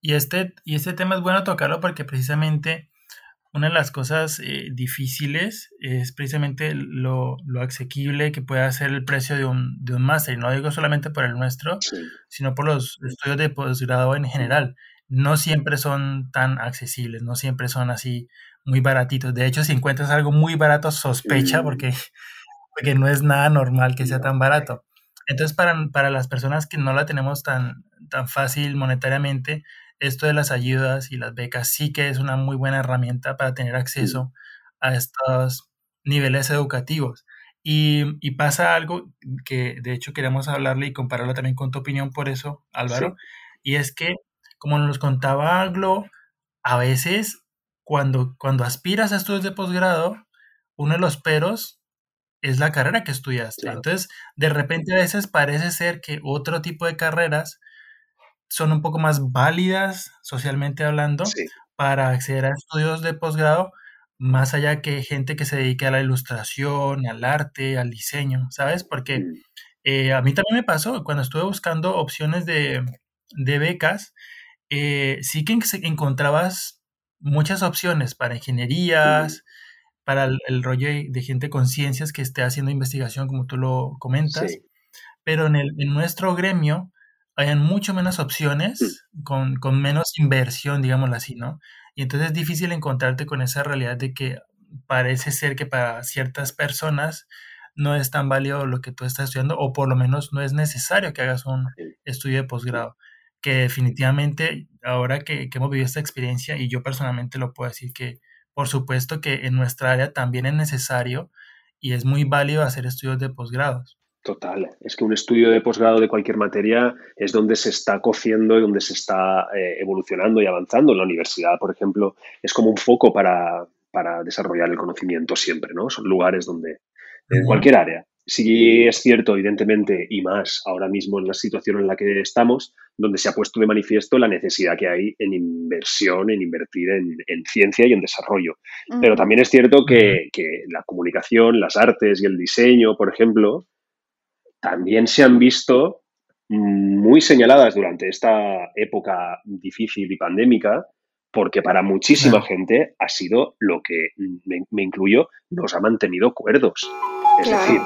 y, este, y este tema es bueno tocarlo porque precisamente una de las cosas eh, difíciles es precisamente lo, lo, asequible que puede ser el precio de un, de un máster. No digo solamente por el nuestro, sino por los estudios de posgrado en general. No siempre son tan accesibles, no siempre son así muy baratitos. De hecho, si encuentras algo muy barato, sospecha porque, porque no es nada normal que sea tan barato. Entonces, para, para, las personas que no la tenemos tan, tan fácil monetariamente, esto de las ayudas y las becas sí que es una muy buena herramienta para tener acceso a estos niveles educativos. Y, y, pasa algo que de hecho queremos hablarle y compararlo también con tu opinión por eso, Álvaro, y es que, como nos contaba Glo, a veces cuando, cuando aspiras a estudios de posgrado, uno de los peros es la carrera que estudiaste. Entonces, de repente a veces parece ser que otro tipo de carreras son un poco más válidas socialmente hablando para acceder a estudios de posgrado, más allá que gente que se dedique a la ilustración, al arte, al diseño, ¿sabes? Porque mm. eh, a mí también me pasó, cuando estuve buscando opciones de, becas, eh, sí que encontrabas muchas opciones para ingenierías, para el, rollo de, gente con ciencias que esté haciendo investigación, como tú lo comentas. Pero en, el, en nuestro gremio hay mucho menos opciones, con, con menos inversión, digámoslo así, ¿no? Y entonces es difícil encontrarte con esa realidad de que parece ser que para ciertas personas no es tan válido lo que tú estás estudiando o por lo menos no es necesario que hagas un estudio de posgrado. Que definitivamente ahora que, hemos vivido esta experiencia y yo personalmente lo puedo decir que por supuesto que en nuestra área también es necesario y es muy válido hacer estudios de posgrados. Total, es que un estudio de posgrado de cualquier materia es donde se está cociendo y donde se está eh, evolucionando y avanzando. En la universidad, por ejemplo, es como un foco para, para desarrollar el conocimiento siempre, ¿no? Son lugares donde, en cualquier área. Sí es cierto, evidentemente, y más ahora mismo en la situación en la que estamos, donde se ha puesto de manifiesto la necesidad que hay en inversión, en invertir en, ciencia y en desarrollo. Pero también es cierto que, que, la comunicación, las artes y el diseño, por ejemplo, también se han visto muy señaladas durante esta época difícil y pandémica porque para muchísima gente ha sido lo que, me, incluyo, nos ha mantenido cuerdos. Es decir,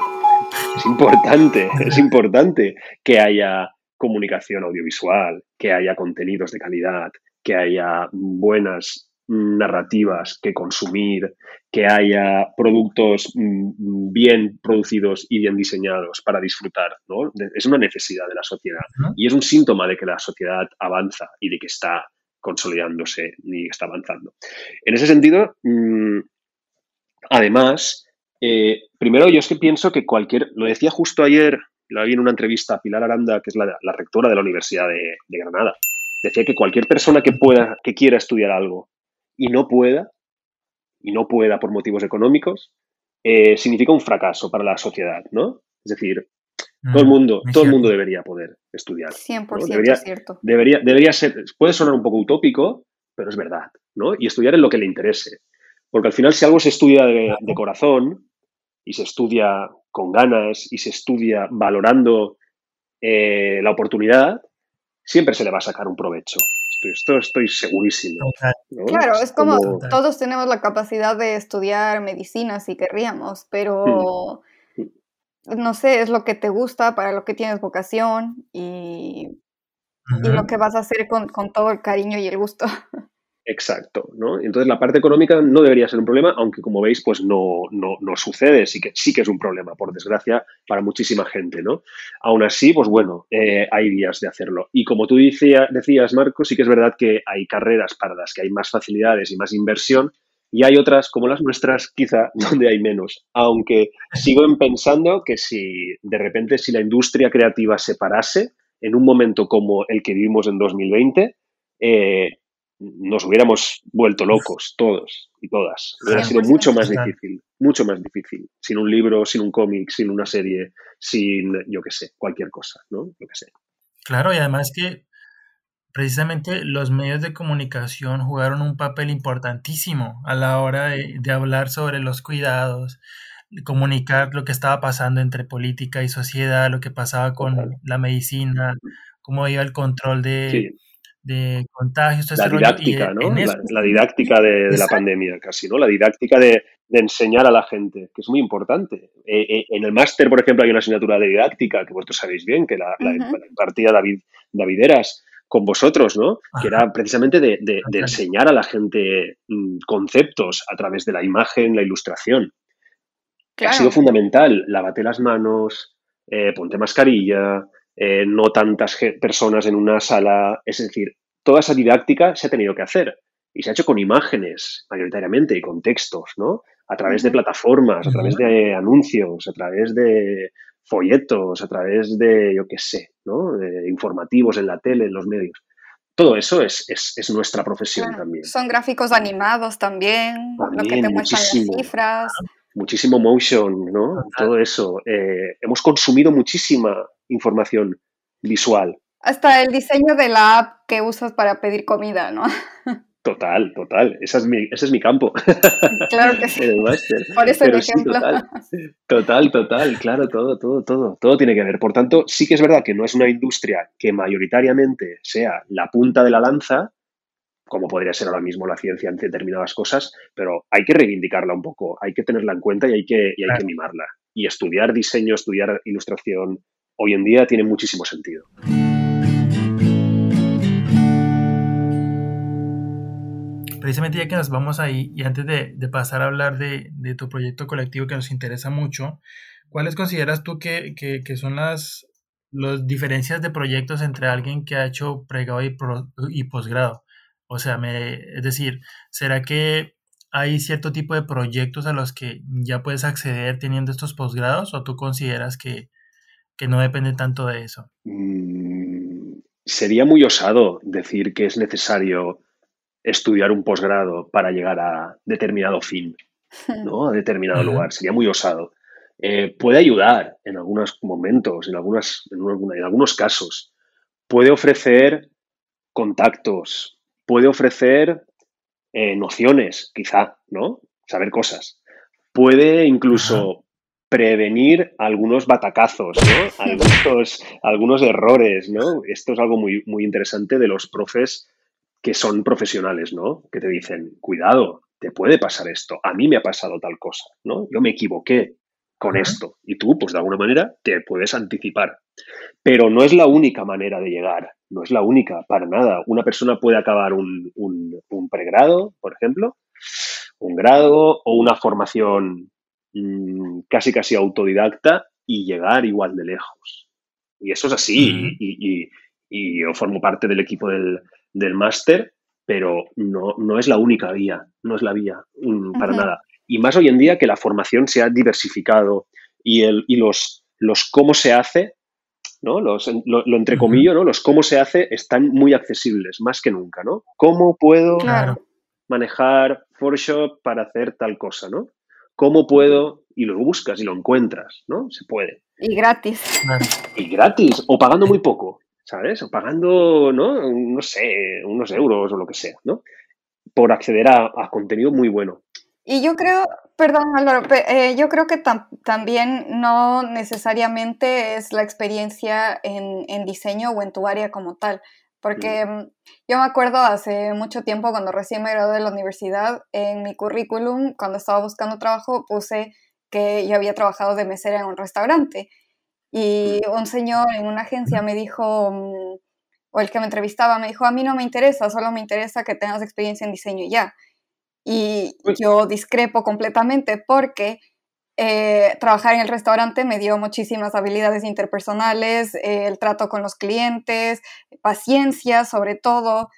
es importante, es importante que haya comunicación audiovisual, que haya contenidos de calidad, que haya buenas narrativas que consumir, que haya productos mm, bien producidos y bien diseñados para disfrutar. ¿no? Es una necesidad de la sociedad y es un síntoma de que la sociedad avanza y de que está consolidándose ni está avanzando. En ese sentido, mm, además, eh, primero yo es que pienso que cualquier, lo decía justo ayer, lo vi en una entrevista a Pilar Aranda, que es la, rectora de la Universidad de, Granada, decía que cualquier persona que pueda, que quiera estudiar algo y no pueda, y no pueda por motivos económicos, eh, significa un fracaso para la sociedad, ¿no? Es decir, todo el mm, mundo, todo el mundo debería poder estudiar. 100% debería, cierto. Debería, debería ser, puede sonar un poco utópico, pero es verdad, ¿no? Y estudiar en lo que le interese. Porque al final, si algo se estudia de, corazón y se estudia con ganas y se estudia valorando eh, la oportunidad, siempre se le va a sacar un provecho. Esto estoy segurísimo. Claro, es, como, todos tenemos la capacidad de estudiar medicina si querríamos, pero hmm no sé, es lo que te gusta, para lo que tienes vocación y, lo que vas a hacer con, todo el cariño y el gusto. Exacto, ¿no? Entonces la parte económica no debería ser un problema, aunque como veis, pues no, no, no, sucede, sí que, sí que es un problema, por desgracia, para muchísima gente, ¿no? Aún así, pues bueno, eh, hay vías de hacerlo. Y como tú decías, Marco, sí que es verdad que hay carreras para las que hay más facilidades y más inversión, y hay otras, como las nuestras, quizá, donde hay menos. Aunque sigo pensando que si de repente si la industria creativa se parase en un momento como el que vivimos en 2020, eh, nos hubiéramos vuelto locos todos y todas. Hubiera sido mucho más difícil, mucho más difícil. Sin un libro, sin un cómic, sin una serie, sin, yo qué sé, cualquier cosa, ¿no? Yo qué sé. Claro, y además que precisamente los medios de comunicación jugaron un papel importantísimo a la hora de, hablar sobre los cuidados, comunicar lo que estaba pasando entre política y sociedad, lo que pasaba con la medicina, cómo iba el control de, contagios. la didáctica, ¿no? La, didáctica de, la pandemia, casi, ¿no? La didáctica de, enseñar a la gente, que es muy importante. Eh, eh, en el máster, por ejemplo, hay una asignatura de didáctica, que vosotros sabéis bien, que la, impartía David Davideras, con vosotros, ¿no? Que era precisamente de, enseñar a la gente mm, conceptos a través de la imagen, la ilustración. Ha sido fundamental. Lávate las manos, eh, ponte mascarilla, eh, no tantas personas en una sala. Es decir, toda esa didáctica se ha tenido que hacer y se ha hecho con imágenes mayoritariamente y con textos, ¿no? A través de plataformas, a través de anuncios, a través de folletos, a través de, yo qué sé, ¿no? De informativos en la tele, en los medios. Todo eso es, es, nuestra profesión también. Son gráficos animados también, lo que te muestran las cifras. Muchísimo motion, ¿no? Todo eso. Eh, hemos consumido muchísima información visual. Hasta el diseño de la app que usas para pedir comida, ¿no? Total, total. Esa es mi, ese es mi campo. Claro que sí. Por eso el ejemplo. total, total, claro, todo, todo, todo. Todo tiene que ver. Por tanto, sí que es verdad que no es una industria que mayoritariamente sea la punta de la lanza, como podría ser ahora mismo la ciencia en determinadas cosas, pero hay que reivindicarla un poco, hay que tenerla en cuenta y hay que, y hay que mimarla. Y estudiar diseño, estudiar ilustración, hoy en día tiene muchísimo sentido. Precisamente ya que nos vamos ahí y antes de, pasar a hablar de, tu proyecto colectivo que nos interesa mucho, ¿cuáles consideras tú que, son las, las diferencias de proyectos entre alguien que ha hecho pregrado y, y posgrado? O sea, me, es decir, ¿será que hay cierto tipo de proyectos a los que ya puedes acceder teniendo estos posgrados o tú consideras que, que no depende tanto de eso? Mm, sería muy osado decir que es necesario estudiar un posgrado para llegar a determinado fin, ¿no? A determinado lugar. Sería muy osado. Eh, puede ayudar en algunos momentos, en, algunas, en, algunos casos. Puede ofrecer contactos, puede ofrecer eh, nociones, quizá, ¿no? Saber cosas. Puede incluso prevenir algunos batacazos, ¿no? algunos, algunos errores, ¿no? Esto es algo muy, muy interesante de los profes que son profesionales, ¿no? Que te dicen, cuidado, te puede pasar esto, a mí me ha pasado tal cosa, ¿no? Yo me equivoqué con esto y tú, pues de alguna manera, te puedes anticipar. Pero no es la única manera de llegar, no es la única, para nada. Una persona puede acabar un, un pregrado, por ejemplo, un grado o una formación Mm, casi casi autodidacta y llegar igual de lejos. Y eso es así. y, yo formo parte del equipo del, máster, pero no, no, es la única vía, no es la vía mm, para nada. Y más hoy en día que la formación se ha diversificado y, el, y los, los cómo se hace, ¿no? Los, lo, entre comillas, ¿no? Los cómo se hace están muy accesibles, más que nunca, ¿no? ¿Cómo puedo manejar Photoshop para hacer tal cosa, ¿no? ¿Cómo puedo? Y lo buscas y lo encuentras, ¿no? Se puede. Y gratis. Y gratis, o pagando muy poco, ¿sabes? O pagando, ¿no? No sé, unos euros o lo que sea, ¿no? Por acceder a, contenido muy bueno. Y yo creo, perdón Álvaro, eh, yo creo que también no necesariamente es la experiencia en, en, diseño o en tu área como tal. Porque mm, yo me acuerdo hace mucho tiempo, cuando recién me gradué de la universidad, en mi currículum, cuando estaba buscando trabajo, puse que yo había trabajado de mesera en un restaurante. Y un señor en una agencia me dijo, mm, o el que me entrevistaba, me dijo, a mí no me interesa, solo me interesa que tengas experiencia en diseño ya. Y yo discrepo completamente porque eh, trabajar en el restaurante me dio muchísimas habilidades interpersonales, eh, el trato con los clientes, paciencia sobre todo.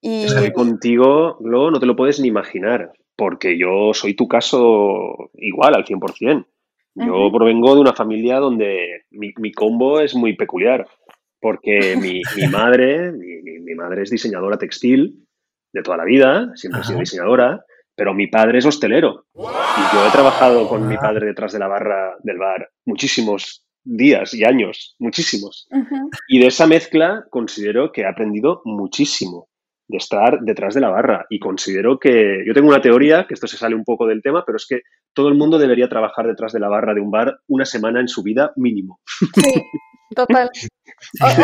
Y... contigo, Glo, no te lo puedes ni imaginar, porque yo soy tu caso igual al 100%. Yo provengo de una familia donde mi, combo es muy peculiar, porque mi, madre, mi, madre es diseñadora textil de toda la vida, siempre ha sido diseñadora, pero mi padre es hostelero. Y yo he trabajado con mi padre detrás de la barra del bar muchísimos días y años, muchísimos. Y de esa mezcla considero que he aprendido muchísimo de estar detrás de la barra. Y considero que, yo tengo una teoría, que esto se sale un poco del tema, pero es que todo el mundo debería trabajar detrás de la barra de un bar una semana en su vida mínimo. Sí, total.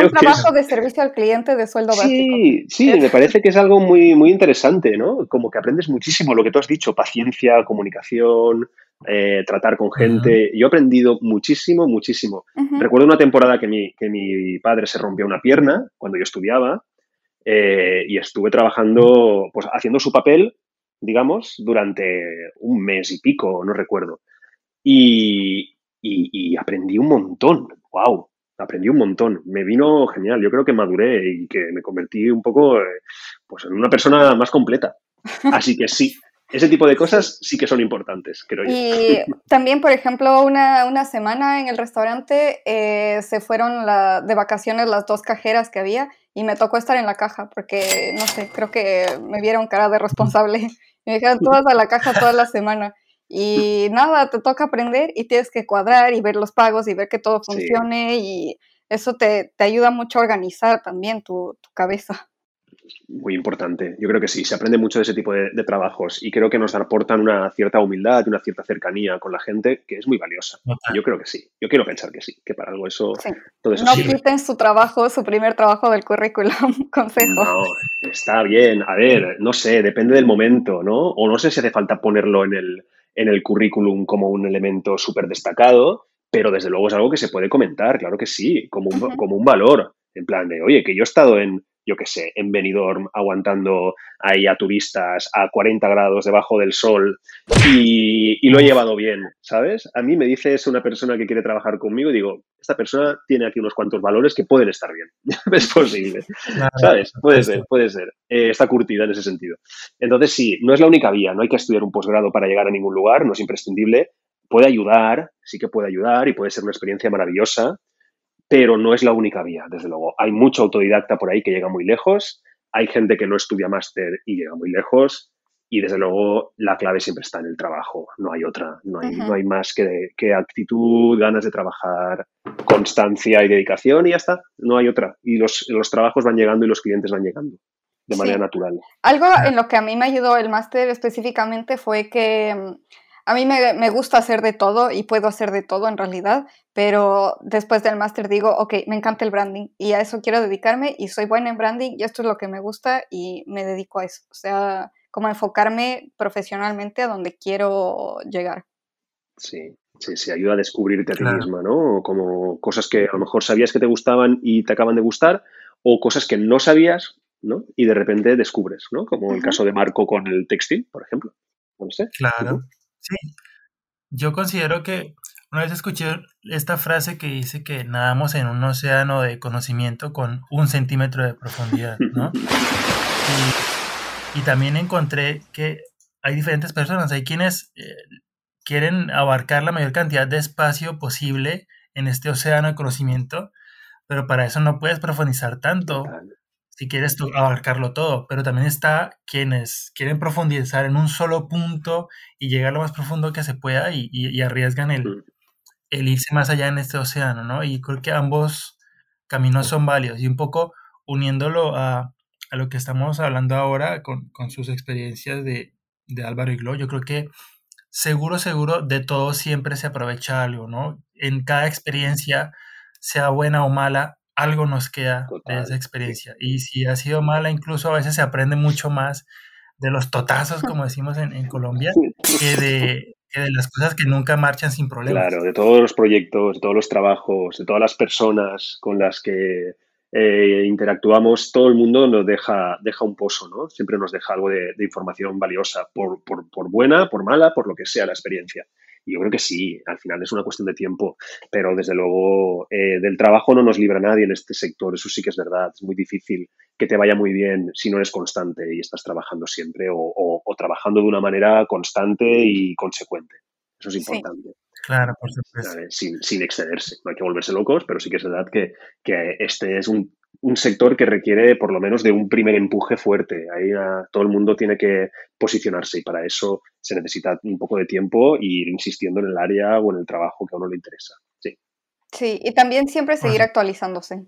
un trabajo de servicio al cliente de sueldo básico. Sí, sí, me parece que es algo muy, muy interesante, ¿no? Como que aprendes muchísimo lo que tú has dicho, paciencia, comunicación, eh, tratar con gente. Yo he aprendido muchísimo, muchísimo. Recuerdo una temporada que mi, que mi padre se rompió una pierna cuando yo estudiaba eh, y estuve trabajando, pues haciendo su papel, digamos, durante un mes y pico, no recuerdo. Y, y aprendí un montón, wow, aprendí un montón. Me vino genial. Yo creo que maduré y que me convertí un poco eh, pues, en una persona más completa. Así que sí, ese tipo de cosas sí que son importantes, creo yo. Y también, por ejemplo, una, una semana en el restaurante eh, se fueron la, de vacaciones las dos cajeras que había y me tocó estar en la caja porque, no sé, creo que me vieron cara de responsable. Me dijeron todas a la caja toda la semana. Y nada, te toca aprender y tienes que cuadrar y ver los pagos y ver que todo funcione y eso te, ayuda mucho a organizar también tu, cabeza. Muy importante. Yo creo que sí, se aprende mucho de ese tipo de, trabajos y creo que nos aportan una cierta humildad y una cierta cercanía con la gente que es muy valiosa. Yo creo que sí. Yo quiero pensar que sí, que para algo eso. Todo eso no quiten su trabajo, su primer trabajo del currículum. Consejo. No, está bien. A ver, no sé, depende del momento, ¿no? O no sé si hace falta ponerlo en el, en el currículum como un elemento súper destacado, pero desde luego es algo que se puede comentar, claro que sí, como un, como un valor. En plan de, oye, que yo he estado en, yo qué sé, en Benidorm aguantando ahí a turistas a 40 grados debajo del sol y, lo he llevado bien, ¿sabes? A mí me dice es una persona que quiere trabajar conmigo y digo, esta persona tiene aquí unos cuantos valores que pueden estar bien. es posible, ¿sabes? Puede ser, puede ser. Eh, está curtida en ese sentido. Entonces, sí, no es la única vía, no hay que estudiar un posgrado para llegar a ningún lugar, no es imprescindible. Puede ayudar, sí que puede ayudar y puede ser una experiencia maravillosa, pero no es la única vía, desde luego. Hay mucho autodidacta por ahí que llega muy lejos, hay gente que no estudia máster y llega muy lejos, y desde luego la clave siempre está en el trabajo, no hay otra, no hay, no hay más que, que, actitud, ganas de trabajar, constancia y dedicación y ya está, no hay otra. Y los, los trabajos van llegando y los clientes van llegando de manera natural. Algo en lo que a mí me ayudó el máster específicamente fue que mm, a mí me, gusta hacer de todo y puedo hacer de todo en realidad, pero después del máster digo, ok, me encanta el branding y a eso quiero dedicarme y soy buena en branding y esto es lo que me gusta y me dedico a eso. O sea, como enfocarme profesionalmente a donde quiero llegar. Sí, sí, sí, ayuda a descubrirte a ti misma, ¿no? Como cosas que a lo mejor sabías que te gustaban y te acaban de gustar o cosas que no sabías, ¿no? Y de repente descubres, ¿no? Como el caso de Marco con el textil, por ejemplo. ¿No sé? Claro. Sí, yo considero que una vez escuché esta frase que dice que nadamos en un océano de conocimiento con un centímetro de profundidad, ¿no? Y, también encontré que hay diferentes personas, hay quienes eh, quieren abarcar la mayor cantidad de espacio posible en este océano de conocimiento, pero para eso no puedes profundizar tanto si quieres abarcarlo todo, pero también está quienes quieren profundizar en un solo punto y llegar lo más profundo que se pueda y, arriesgan el, el, irse más allá en este océano, ¿no? Y creo que ambos caminos son válidos y un poco uniéndolo a, a lo que estamos hablando ahora con, con sus experiencias de, de Álvaro y Glo, yo creo que seguro, seguro, de todo siempre se aprovecha algo, ¿no? En cada experiencia, sea buena o mala, algo nos queda de esa experiencia. Y si ha sido mala, incluso a veces se aprende mucho más de los totazos, como decimos en, Colombia, que de, de, las cosas que nunca marchan sin problemas. Claro, de todos los proyectos, de todos los trabajos, de todas las personas con las que eh, interactuamos, todo el mundo nos deja, deja un pozo, ¿no? Siempre nos deja algo de, de información valiosa, por, por, por buena, por mala, por lo que sea la experiencia. Y yo creo que sí, al final es una cuestión de tiempo, pero desde luego eh, del trabajo no nos libra nadie en este sector, eso sí que es verdad, es muy difícil que te vaya muy bien si no eres constante y estás trabajando siempre o, trabajando de una manera constante y consecuente. Eso es importante. Claro, por supuesto. Sin, sin, excederse. No hay que volverse locos, pero sí que es verdad que, que este es un un sector que requiere por lo menos de un primer empuje fuerte. Ahí todo el mundo tiene que posicionarse y para eso se necesita un poco de tiempo y ir insistiendo en el área o en el trabajo que a uno le interesa. Sí. Sí, y también siempre seguir actualizándose.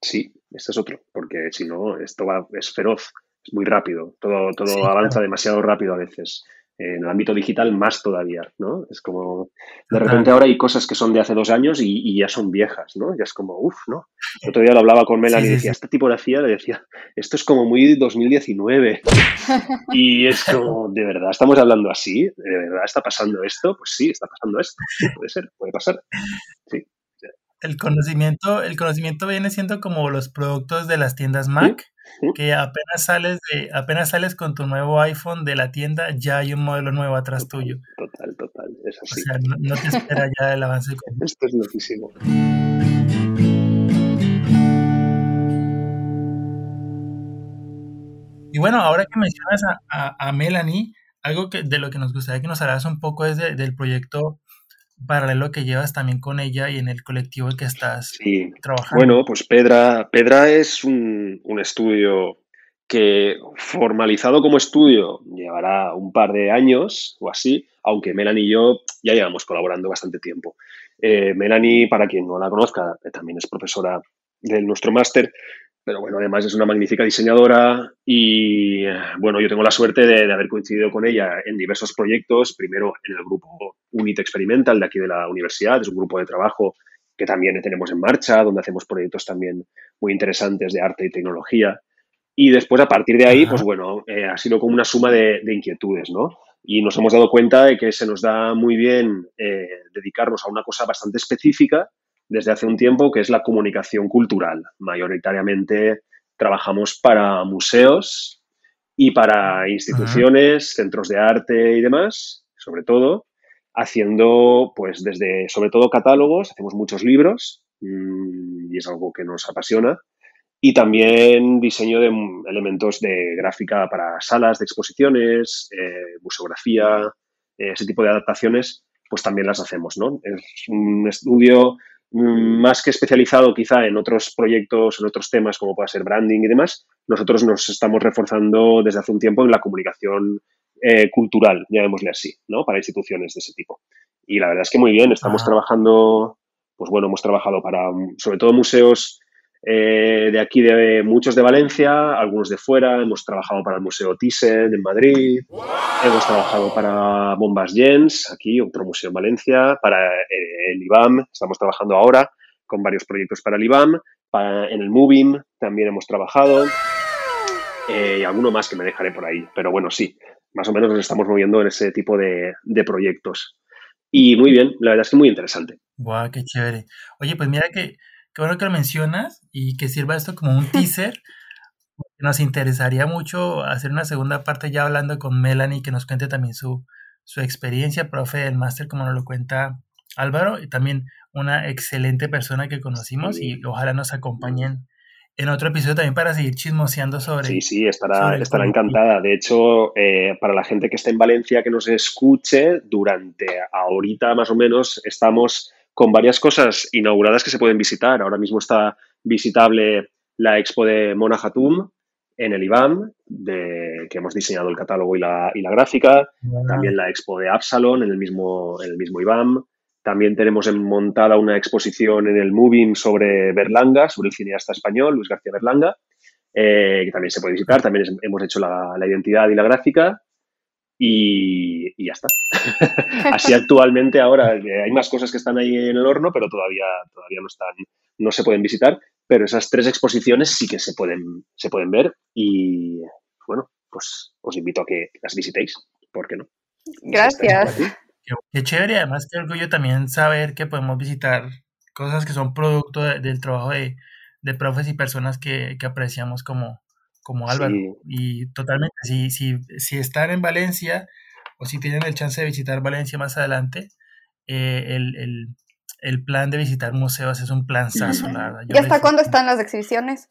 Sí, este es otro, porque si no, esto va, es feroz, es muy rápido, todo, todo avanza demasiado rápido a veces en el ámbito digital más todavía, ¿no? Es como, de repente ahora hay cosas que son de hace dos años y, ya son viejas, ¿no? Ya es como, uff, ¿no? El otro día lo hablaba con Melanie y decía, esta tipografía, le decía, esto es como muy 2019. y es como, ¿de verdad estamos hablando así? ¿De verdad está pasando esto? Pues sí, está pasando esto. puede ser, puede pasar. Sí. El conocimiento, el conocimiento viene siendo como los productos de las tiendas Mac que apenas sales de, apenas sales con tu nuevo iPhone de la tienda, ya hay un modelo nuevo atrás tuyo. Total, total, es así. O sea, no, te espera ya el avance. Esto es loquísimo. Y bueno, ahora que mencionas a, a, Melanie, algo que, de lo que nos gustaría que nos hablas un poco es del proyecto paralelo que llevas también con ella y en el colectivo en que estás sí. trabajando. Bueno, pues Pedra, Pedra es un, un, estudio que formalizado como estudio llevará un par de años o así, aunque Melanie y yo ya llevamos colaborando bastante tiempo. Eh, Melanie, para quien no la conozca, también es profesora de nuestro máster, pero bueno, además es una magnífica diseñadora y bueno, yo tengo la suerte de, haber coincidido con ella en diversos proyectos, primero en el grupo Unit Experimental de aquí de la universidad, es un grupo de trabajo que también tenemos en marcha, donde hacemos proyectos también muy interesantes de arte y tecnología. Y después, a partir de ahí, pues bueno, eh, ha sido como una suma de, inquietudes, ¿no? Y nos hemos dado cuenta de que se nos da muy bien eh, dedicarnos a una cosa bastante específica, desde hace un tiempo, que es la comunicación cultural. Mayoritariamente trabajamos para museos y para instituciones, centros de arte y demás, sobre todo, haciendo, pues, desde, sobre todo, catálogos, hacemos muchos libros mm, y es algo que nos apasiona. Y también diseño de elementos de gráfica para salas de exposiciones, eh, museografía, eh, ese tipo de adaptaciones, pues también las hacemos, ¿no? Es un estudio más que especializado quizá en otros proyectos, en otros temas como pueda ser branding y demás, nosotros nos estamos reforzando desde hace un tiempo en la comunicación eh, cultural, llamémosle así, ¿no? Para instituciones de ese tipo. Y la verdad es que muy bien, estamos trabajando, pues bueno, hemos trabajado para sobre todo museos eh, de aquí, de muchos de Valencia, algunos de fuera. Hemos trabajado para el Museo Thyssen en Madrid. Hemos trabajado para Bombas Gens, aquí, otro museo en Valencia. Para eh, el IBAM, estamos trabajando ahora con varios proyectos para el IBAM. Para, en el Moving también hemos trabajado. Eh, y alguno más que me dejaré por ahí. Pero bueno, sí, más o menos nos estamos moviendo en ese tipo de, de proyectos. Y muy bien, la verdad es que muy interesante. Guau, qué chévere. Oye, pues mira que Qué bueno que lo mencionas y que sirva esto como un teaser. Nos interesaría mucho hacer una segunda parte ya hablando con Melanie, que nos cuente también su, su experiencia, profe del máster, como nos lo cuenta Álvaro, y también una excelente persona que conocimos y ojalá nos acompañen en otro episodio también para seguir chismoseando sobre. Sí, sí, estará, estará encantada. De hecho, eh, para la gente que esté en Valencia que nos escuche, durante ahorita más o menos estamos con varias cosas inauguradas que se pueden visitar. Ahora mismo está visitable la expo de Mona Hatum en el IBAM, de, que hemos diseñado el catálogo y la, y la gráfica. También la expo de Absalon en el mismo, en el mismo IBAM. También tenemos montada una exposición en el Moving sobre Berlanga, sobre el cineasta español, Luis García Berlanga, eh, que también se puede visitar. También hemos hecho la, la identidad y la gráfica y, ya está. Así actualmente ahora eh, hay más cosas que están ahí en el horno, pero todavía, todavía no están, no se pueden visitar. Pero esas tres exposiciones sí que se pueden, se pueden ver y bueno, pues os invito a que las visitéis, ¿por qué no? Gracias. Qué, chévere, además qué orgullo también saber que podemos visitar cosas que son producto del trabajo de, de profes y personas que, que apreciamos como, como Álvaro. Y totalmente, si, si, si están en Valencia o si tienen el chance de visitar Valencia más adelante, eh, el, el, plan de visitar museos es un plan saso, la verdad. ¿Y hasta cuándo están las exhibiciones?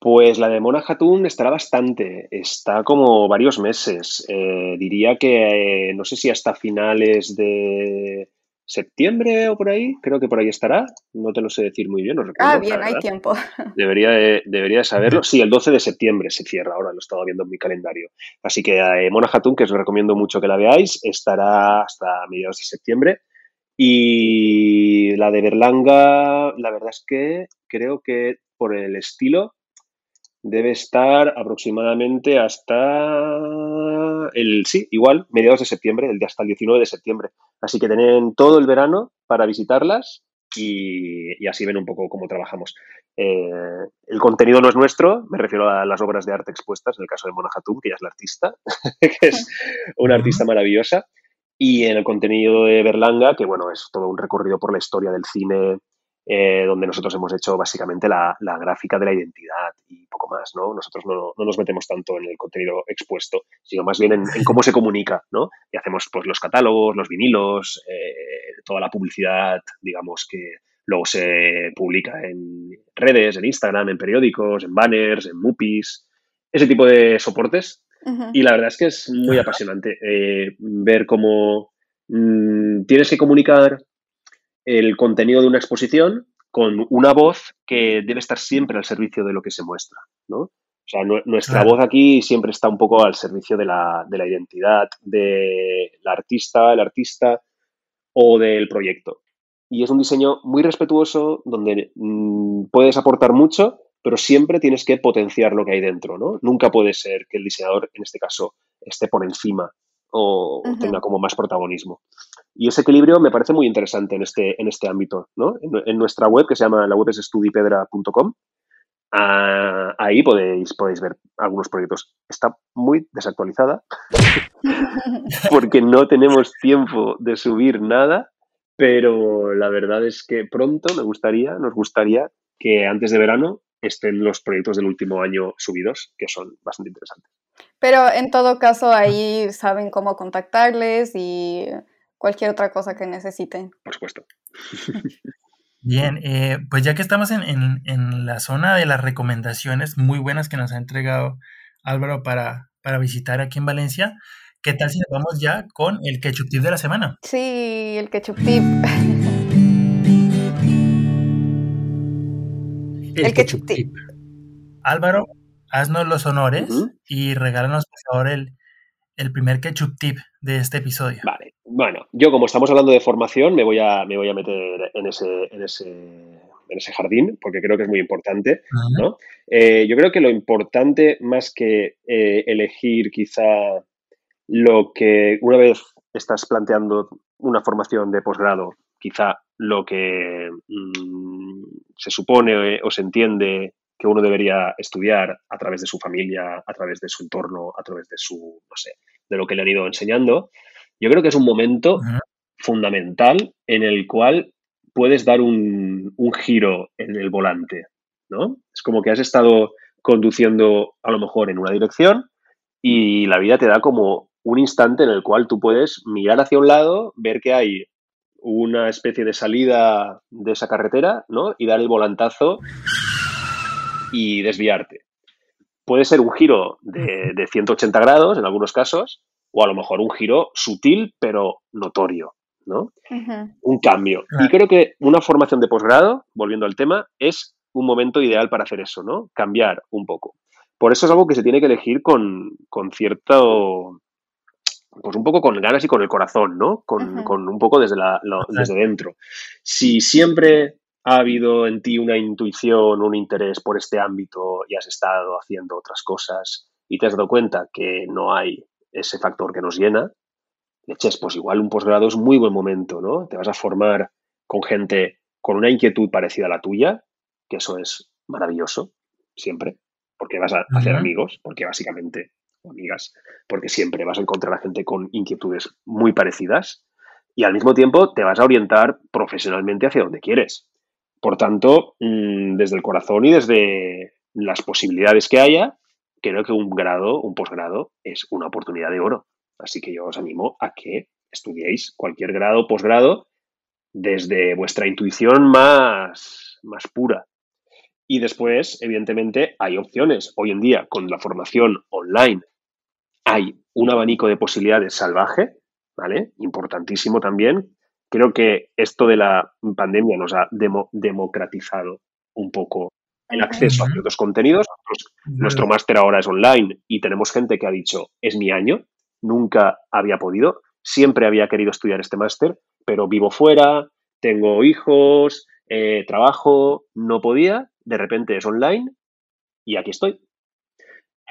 Pues la de Mona Hatun estará bastante, está como varios meses. Eh, diría que eh, no sé si hasta finales de septiembre o por ahí, creo que por ahí estará, no te lo sé decir muy bien, no recuerdo. Ah, bien, hay tiempo. Debería de, debería saberlo. Sí, el 12 de septiembre se cierra, ahora lo he estado viendo en mi calendario. Así que eh, Mona Hatun, que os recomiendo mucho que la veáis, estará hasta mediados de septiembre. Y la de Berlanga, la verdad es que creo que por el estilo debe estar aproximadamente hasta el, sí, igual, mediados de septiembre, el de hasta el 19 de septiembre. Así que tienen todo el verano para visitarlas y, así ven un poco cómo trabajamos. Eh, el contenido no es nuestro, me refiero a las obras de arte expuestas, en el caso de Mona Hatum, que ya es la artista, que es una artista maravillosa, y en el contenido de Berlanga, que bueno, es todo un recorrido por la historia del cine eh, donde nosotros hemos hecho básicamente la, gráfica de la identidad y poco más, ¿no? Nosotros no, nos metemos tanto en el contenido expuesto, sino más bien en, cómo se comunica, ¿no? Y hacemos pues los catálogos, los vinilos, eh, toda la publicidad, digamos, que luego se publica en redes, en Instagram, en periódicos, en banners, en mupis, ese tipo de soportes. Y la verdad es que es muy apasionante eh, ver cómo mm, tienes que comunicar el contenido de una exposición con una voz que debe estar siempre al servicio de lo que se muestra, ¿no? O sea, nuestra voz aquí siempre está un poco al servicio de la, de la identidad del artista, el artista o del proyecto. Y es un diseño muy respetuoso donde mm, puedes aportar mucho, pero siempre tienes que potenciar lo que hay dentro, ¿no? Nunca puede ser que el diseñador, en este caso, esté por encima o tenga como más protagonismo. Y ese equilibrio me parece muy interesante en este, en este ámbito, ¿no? En, nuestra web, que se llama, la web es estudipedra.com, ah, ahí podéis, podéis ver algunos proyectos. Está muy desactualizada porque no tenemos tiempo de subir nada, pero la verdad es que pronto me gustaría, nos gustaría que antes de verano estén los proyectos del último año subidos, que son bastante interesantes. Pero en todo caso, ahí saben cómo contactarles y cualquier otra cosa que necesiten. Por supuesto. Bien, eh, pues ya que estamos en, la zona de las recomendaciones muy buenas que nos ha entregado Álvaro para, para visitar aquí en Valencia, ¿qué tal si nos vamos ya con el ketchup tip de la semana? Sí, el ketchup tip. el, ketchup, tip. Álvaro, haznos los honores y regálanos por favor el, el primer ketchup tip de este episodio. Vale. Bueno, yo como estamos hablando de formación, me voy a, me voy a meter en ese, en ese, en ese jardín, porque creo que es muy importante. ¿no? Eh, yo creo que lo importante, más que eh, elegir quizá lo que una vez estás planteando una formación de posgrado, quizá lo que mm, se supone o se entiende que uno debería estudiar a través de su familia, a través de su entorno, a través de su, no sé, de lo que le han ido enseñando, yo creo que es un momento fundamental en el cual puedes dar un, giro en el volante, ¿no? Es como que has estado conduciendo a lo mejor en una dirección y la vida te da como un instante en el cual tú puedes mirar hacia un lado, ver que hay una especie de salida de esa carretera, ¿no? Y dar el volantazo y desviarte. Puede ser un giro de, de 180 grados en algunos casos, o a lo mejor un giro sutil pero notorio, ¿no? Un cambio. Y creo que una formación de posgrado, volviendo al tema, es un momento ideal para hacer eso, ¿no? Cambiar un poco. Por eso es algo que se tiene que elegir con, cierto, pues un poco con ganas y con el corazón, ¿no? Con, un poco desde, la, desde dentro. Si siempre ha habido en ti una intuición, un interés por este ámbito y has estado haciendo otras cosas y te has dado cuenta que no hay ese factor que nos llena, eches, pues igual un posgrado es muy buen momento, ¿no? Te vas a formar con gente con una inquietud parecida a la tuya, que eso es maravilloso, siempre, porque vas a hacer amigos, porque básicamente, amigas, porque siempre vas a encontrar a gente con inquietudes muy parecidas y al mismo tiempo te vas a orientar profesionalmente hacia donde quieres. Por tanto, mm, desde el corazón y desde las posibilidades que haya, creo que un grado, un posgrado, es una oportunidad de oro. Así que yo os animo a que estudiéis cualquier grado posgrado desde vuestra intuición más, más pura. Y después, evidentemente, hay opciones. Hoy en día, con la formación online, hay un abanico de posibilidades salvaje, ¿vale? Importantísimo también. Creo que esto de la pandemia nos ha democratizado un poco el acceso a ciertos contenidos. nuestro máster ahora es online y tenemos gente que ha dicho, es mi año, nunca había podido, siempre había querido estudiar este máster, pero vivo fuera, tengo hijos, eh, trabajo, no podía, de repente es online y aquí estoy.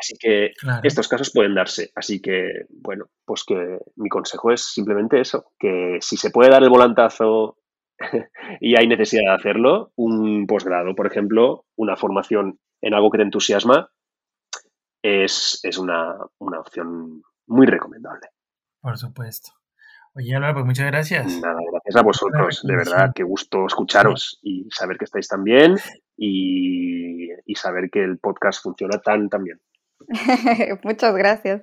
Así que estos casos pueden darse. Así que, bueno, pues que mi consejo es simplemente eso, que si se puede dar el volantazo y hay necesidad de hacerlo, un posgrado, por ejemplo, una formación en algo que te entusiasma, es, una, opción muy recomendable. Por supuesto. Oye, Álvaro, pues muchas gracias. Nada, gracias a vosotros. De verdad, qué gusto escucharos y saber que estáis tan bien y, saber que el podcast funciona tan, tan bien. muchas gracias.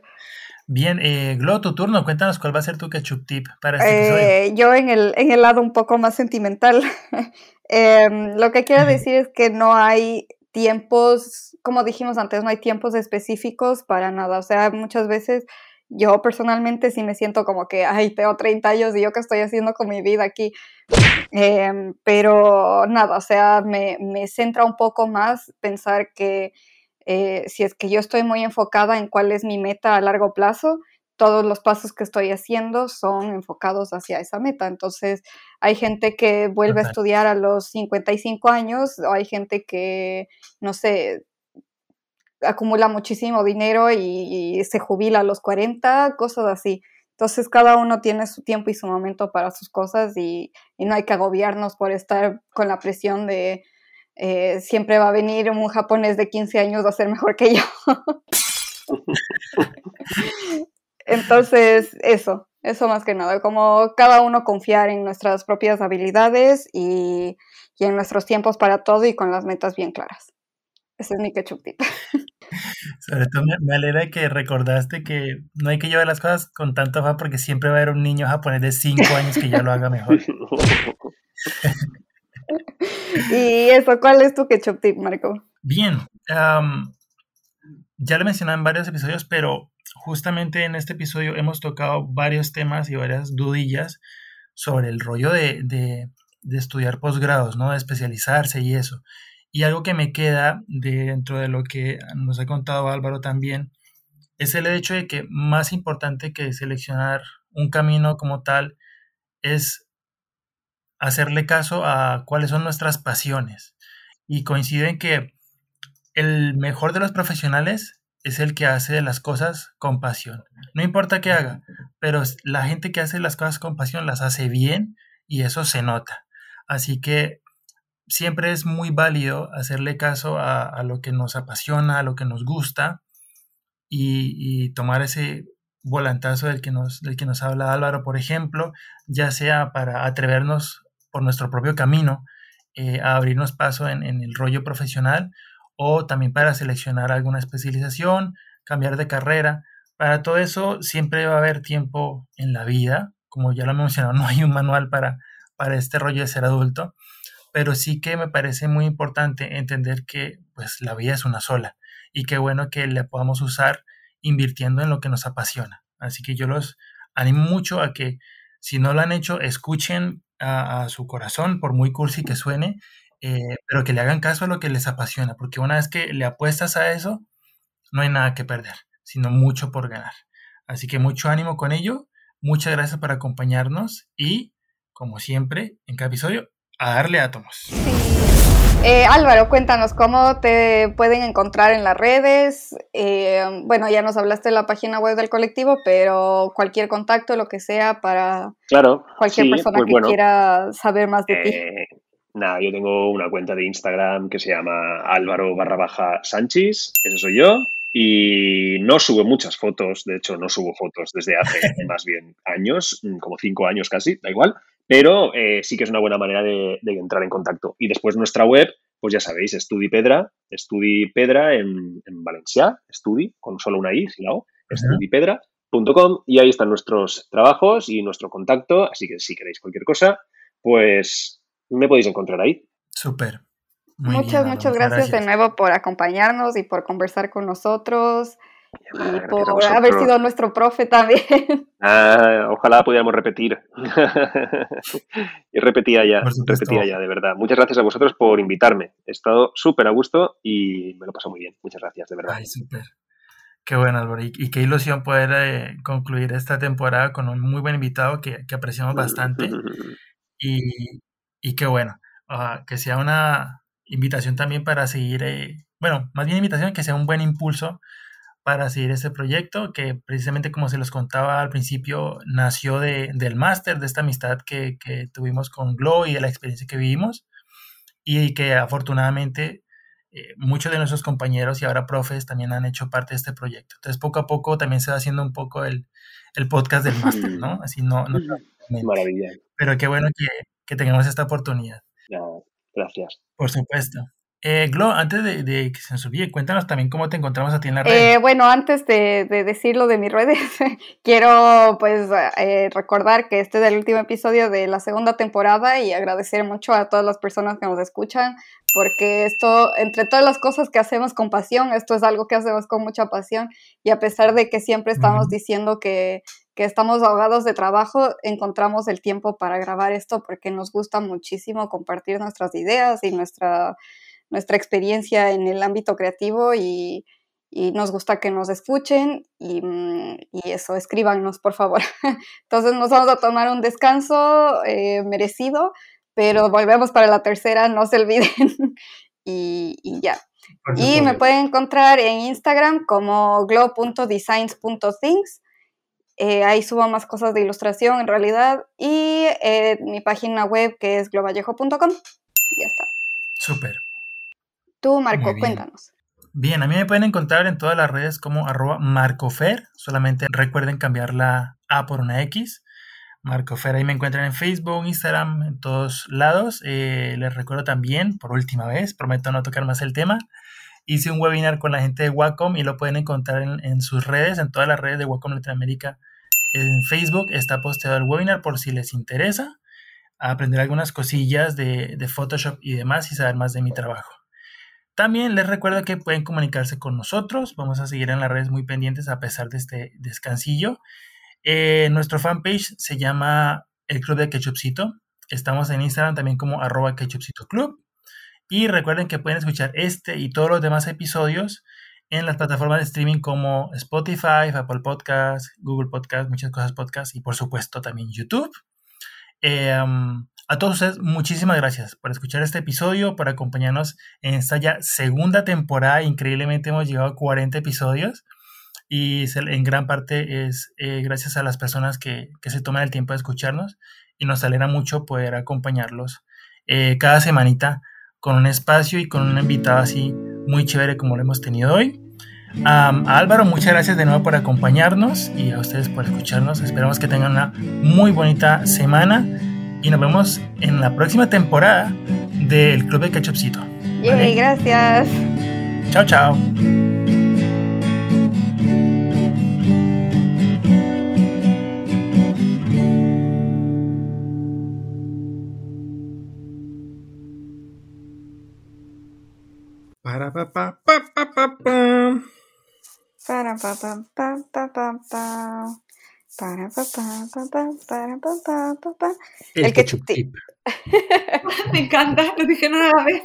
Bien, eh, Glo, tu turno. Cuéntanos cuál va a ser tu ketchup tip para este episodio. Eh, yo en el, en el lado un poco más sentimental, em, lo que quiero decir es que no hay tiempos, como dijimos antes, no hay tiempos específicos para nada. O sea, muchas veces yo personalmente sí me siento como que, ay, tengo 30 años y yo qué estoy haciendo con mi vida aquí. Em, pero nada, o sea, me, me centra un poco más pensar que eh, si es que yo estoy muy enfocada en cuál es mi meta a largo plazo, todos los pasos que estoy haciendo son enfocados hacia esa meta. Entonces, hay gente que vuelve a estudiar a los 55 años, o hay gente que, no sé, acumula muchísimo dinero y, se jubila a los 40, cosas así. Entonces cada uno tiene su tiempo y su momento para sus cosas y, no hay que agobiarnos por estar con la presión de eh, siempre va a venir un japonés de 15 años a ser mejor que yo. Entonces, eso, eso más que nada, como cada uno confiar en nuestras propias habilidades y, y en nuestros tiempos para todo y con las metas bien claras. Ese es mi ketchup Sobre todo me, alegra que recordaste que no hay que llevar las cosas con tanto afán porque siempre va a haber un niño japonés de 5 años que ya lo haga mejor. y eso, ¿cuál es tu ketchup tip, Marco? Bien, ya lo mencioné en varios episodios, pero justamente en este episodio hemos tocado varios temas y varias dudillas sobre el rollo de, de, de estudiar posgrados, ¿no? De especializarse y eso. Y algo que me queda dentro de lo que nos ha contado Álvaro también es el hecho de que más importante que seleccionar un camino como tal es hacerle caso a cuáles son nuestras pasiones. Y coinciden que el mejor de los profesionales es el que hace las cosas con pasión. No importa qué haga, pero la gente que hace las cosas con pasión las hace bien y eso se nota. Así que siempre es muy válido hacerle caso a, lo que nos apasiona, a lo que nos gusta y, tomar ese volantazo del que, nos, del que nos habla Álvaro, por ejemplo, ya sea para atrevernos por nuestro propio camino eh, a abrirnos paso en, el rollo profesional o también para seleccionar alguna especialización, cambiar de carrera. Para todo eso siempre va a haber tiempo en la vida, como ya lo he no hay un manual para, para este rollo de ser adulto, pero sí que me parece muy importante entender que pues la vida es una sola y qué bueno que la podamos usar invirtiendo en lo que nos apasiona. Así que yo los animo mucho a que si no lo han hecho, escuchen a, su corazón, por muy cursi que suene, eh, pero que le hagan caso a lo que les apasiona, porque una vez que le apuestas a eso, no hay nada que perder, sino mucho por ganar. Así que mucho ánimo con ello, muchas gracias por acompañarnos y, como siempre, en cada episodio, a darle átomos. Eh, Álvaro, cuéntanos cómo te pueden encontrar en las redes. Eh, bueno, ya nos hablaste de la página web del colectivo, pero cualquier contacto, lo que sea, para claro, cualquier persona pues que quiera saber más de ti. Eh, nada, yo tengo una cuenta de Instagram que se llama Álvaro barra baja Sánchez, ese soy yo. Y no subo muchas fotos, de hecho no subo fotos desde hace más bien años, como cinco años casi, da igual, pero eh, sí que es una buena manera de, entrar en contacto. Y después nuestra web, pues ya sabéis, StudiPedra, StudiPedra en, en Valencia, Studi, con solo una I, si la O, studipedra.com y ahí están nuestros trabajos y nuestro contacto, así que si queréis cualquier cosa, pues me podéis encontrar ahí. Súper. muchas, muchas gracias, de nuevo por acompañarnos y por conversar con nosotros. Y por haber sido nuestro profe también. Ah, ojalá pudiéramos repetir. y repetía ya, repetía ya, de verdad. Muchas gracias a vosotros por invitarme. He estado súper a gusto y me lo paso muy bien. Muchas gracias, de verdad. Ay, súper. Qué bueno, Álvaro. Y, qué ilusión poder eh, concluir esta temporada con un muy buen invitado que, que apreciamos bastante. y, y qué bueno. Ah, que sea una invitación también para seguir, eh, bueno, más bien invitación, que sea un buen impulso para seguir este proyecto que precisamente como se los contaba al principio nació de, del máster, de esta amistad que, que, tuvimos con Glow y de la experiencia que vivimos y que afortunadamente eh, muchos de nuestros compañeros y ahora profes también han hecho parte de este proyecto. Entonces poco a poco también se va haciendo un poco el, el podcast del máster, ¿no? Así no... no Maravilla. Pero qué bueno que, que tengamos esta oportunidad. gracias. Por supuesto. Eh, Glo, antes de, que se nos olvide, cuéntanos también cómo te encontramos a ti en la red. Eh, bueno, antes de, de, decirlo de mis redes, quiero pues eh, recordar que este es el último episodio de la segunda temporada y agradecer mucho a todas las personas que nos escuchan, porque esto, entre todas las cosas que hacemos con pasión, esto es algo que hacemos con mucha pasión y a pesar de que siempre estamos diciendo que, que estamos ahogados de trabajo, encontramos el tiempo para grabar esto porque nos gusta muchísimo compartir nuestras ideas y nuestra nuestra experiencia en el ámbito creativo y, y nos gusta que nos escuchen y, mm, y eso, escríbanos por favor. Entonces nos vamos a tomar un descanso eh, merecido, pero volvemos para la tercera, no se olviden y, y ya. Y me pueden encontrar en Instagram como glow.designs.things. Eh, ahí subo más cosas de ilustración en realidad. Y eh, mi página web que es globallejo.com. Ya está. Súper. Tú, Marco, cuéntanos. Bien, a mí me pueden encontrar en todas las redes como arroba marcofer. Solamente recuerden cambiar la A por una X. Marcofer, ahí me encuentran en Facebook, Instagram, en todos lados. Eh, les recuerdo también, por última vez, prometo no tocar más el tema, hice un webinar con la gente de Wacom y lo pueden encontrar en, sus redes, en todas las redes de Wacom Latinoamérica. En Facebook está posteado el webinar por si les interesa aprender algunas cosillas de, de Photoshop y demás y saber más de mi trabajo. También les recuerdo que pueden comunicarse con nosotros. Vamos a seguir en las redes muy pendientes a pesar de este descansillo. Eh, nuestro fanpage se llama El Club de Ketchupcito. Estamos en Instagram también como arroba Ketchupcito Club. Y recuerden que pueden escuchar este y todos los demás episodios en las plataformas de streaming como Spotify, Apple Podcasts, Google Podcasts, muchas cosas podcasts y por supuesto también YouTube. Eh, a todos ustedes, muchísimas gracias por escuchar este episodio, por acompañarnos en esta ya segunda temporada. Increíblemente hemos llegado a 40 episodios y en gran parte es eh, gracias a las personas que, se toman el tiempo de escucharnos y nos alegra mucho poder acompañarlos eh, cada semanita con un espacio y con una invitada así muy chévere como lo hemos tenido hoy. a Álvaro, muchas gracias de nuevo por acompañarnos y a ustedes por escucharnos. Esperamos que tengan una muy bonita semana y nos vemos en la próxima temporada del Club de Ketchupcito. gracias. Chao, chao. Para pa pa pa pa pa pa. Para pa pa pa pa pa pa. Para pa pa pa pa para pa pa pa pa. El, ketchup tip. Me encanta, lo dije una vez.